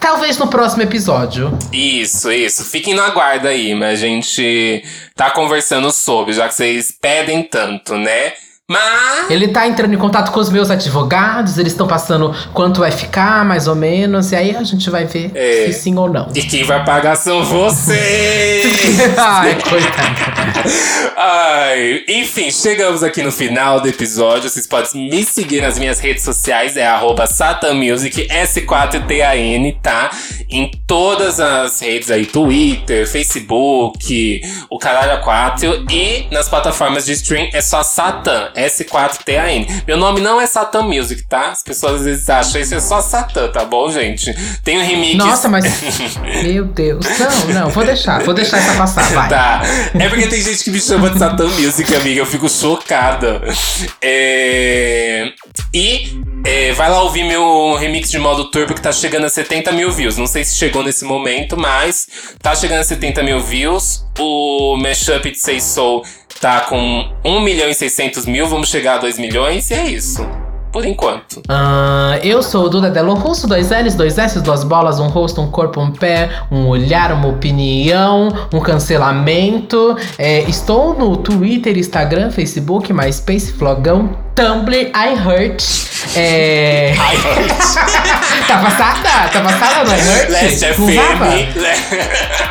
Talvez no próximo episódio. Isso, isso. Fiquem na guarda aí, mas a gente tá conversando sobre, já que vocês pedem tanto, né? Mas. Ele tá entrando em contato com os meus advogados, eles estão passando quanto vai ficar, mais ou menos, e aí a gente vai ver É. se sim ou não. E quem vai pagar são vocês! Ai, coitado. Ai, enfim, chegamos aqui no final do episódio. Vocês podem me seguir nas minhas redes sociais, é arroba satanmusic, S4TAN, tá? Em todas as redes aí, Twitter, Facebook, o Caralho 4 e nas plataformas de stream é só Satan, S4TAN. Meu nome não é Satan Music, tá? As pessoas às vezes acham isso é só Satan, tá bom, gente? Tem um remix. Nossa, mas. Meu Deus. Não, não, vou deixar, vou deixar essa passar, vai. Tá. É porque tem gente que me chama de Satan Music, amiga. Eu fico chocada. É... E é, vai lá ouvir meu remix de modo turbo que tá chegando a 70 mil views. Não sei se chegou nesse momento, mas tá chegando a 70 mil views. O mashup de Say Soul tá com 1 milhão e 600 mil. Vamos chegar a 2 milhões e é isso. Por enquanto. Ah, eu sou o Duda Delo Russo, dois L's, dois S, duas bolas, um rosto, um corpo, um pé, um olhar, uma opinião, um cancelamento. É, estou no Twitter, Instagram, Facebook, MySpace, Flogão, Tumblr, iHeart. É... Ai, tá passada? Tá passada no iHeart? Leste? FM.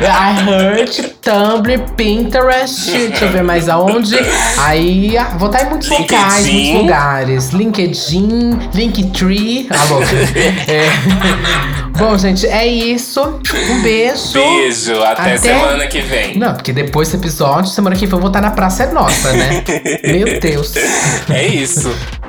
iHeart, Tumblr, Pinterest, deixa eu ver mais aonde. Aí, ah, vou estar em muitos LinkedIn. locais, muitos lugares. LinkedIn, Linktree. Ah, louca. É. Bom, gente, é isso. Um beijo. Beijo. Até, semana que vem. Não, porque depois desse episódio, semana que vem eu vou estar na Praça é Nossa, né? Meu Deus. É isso.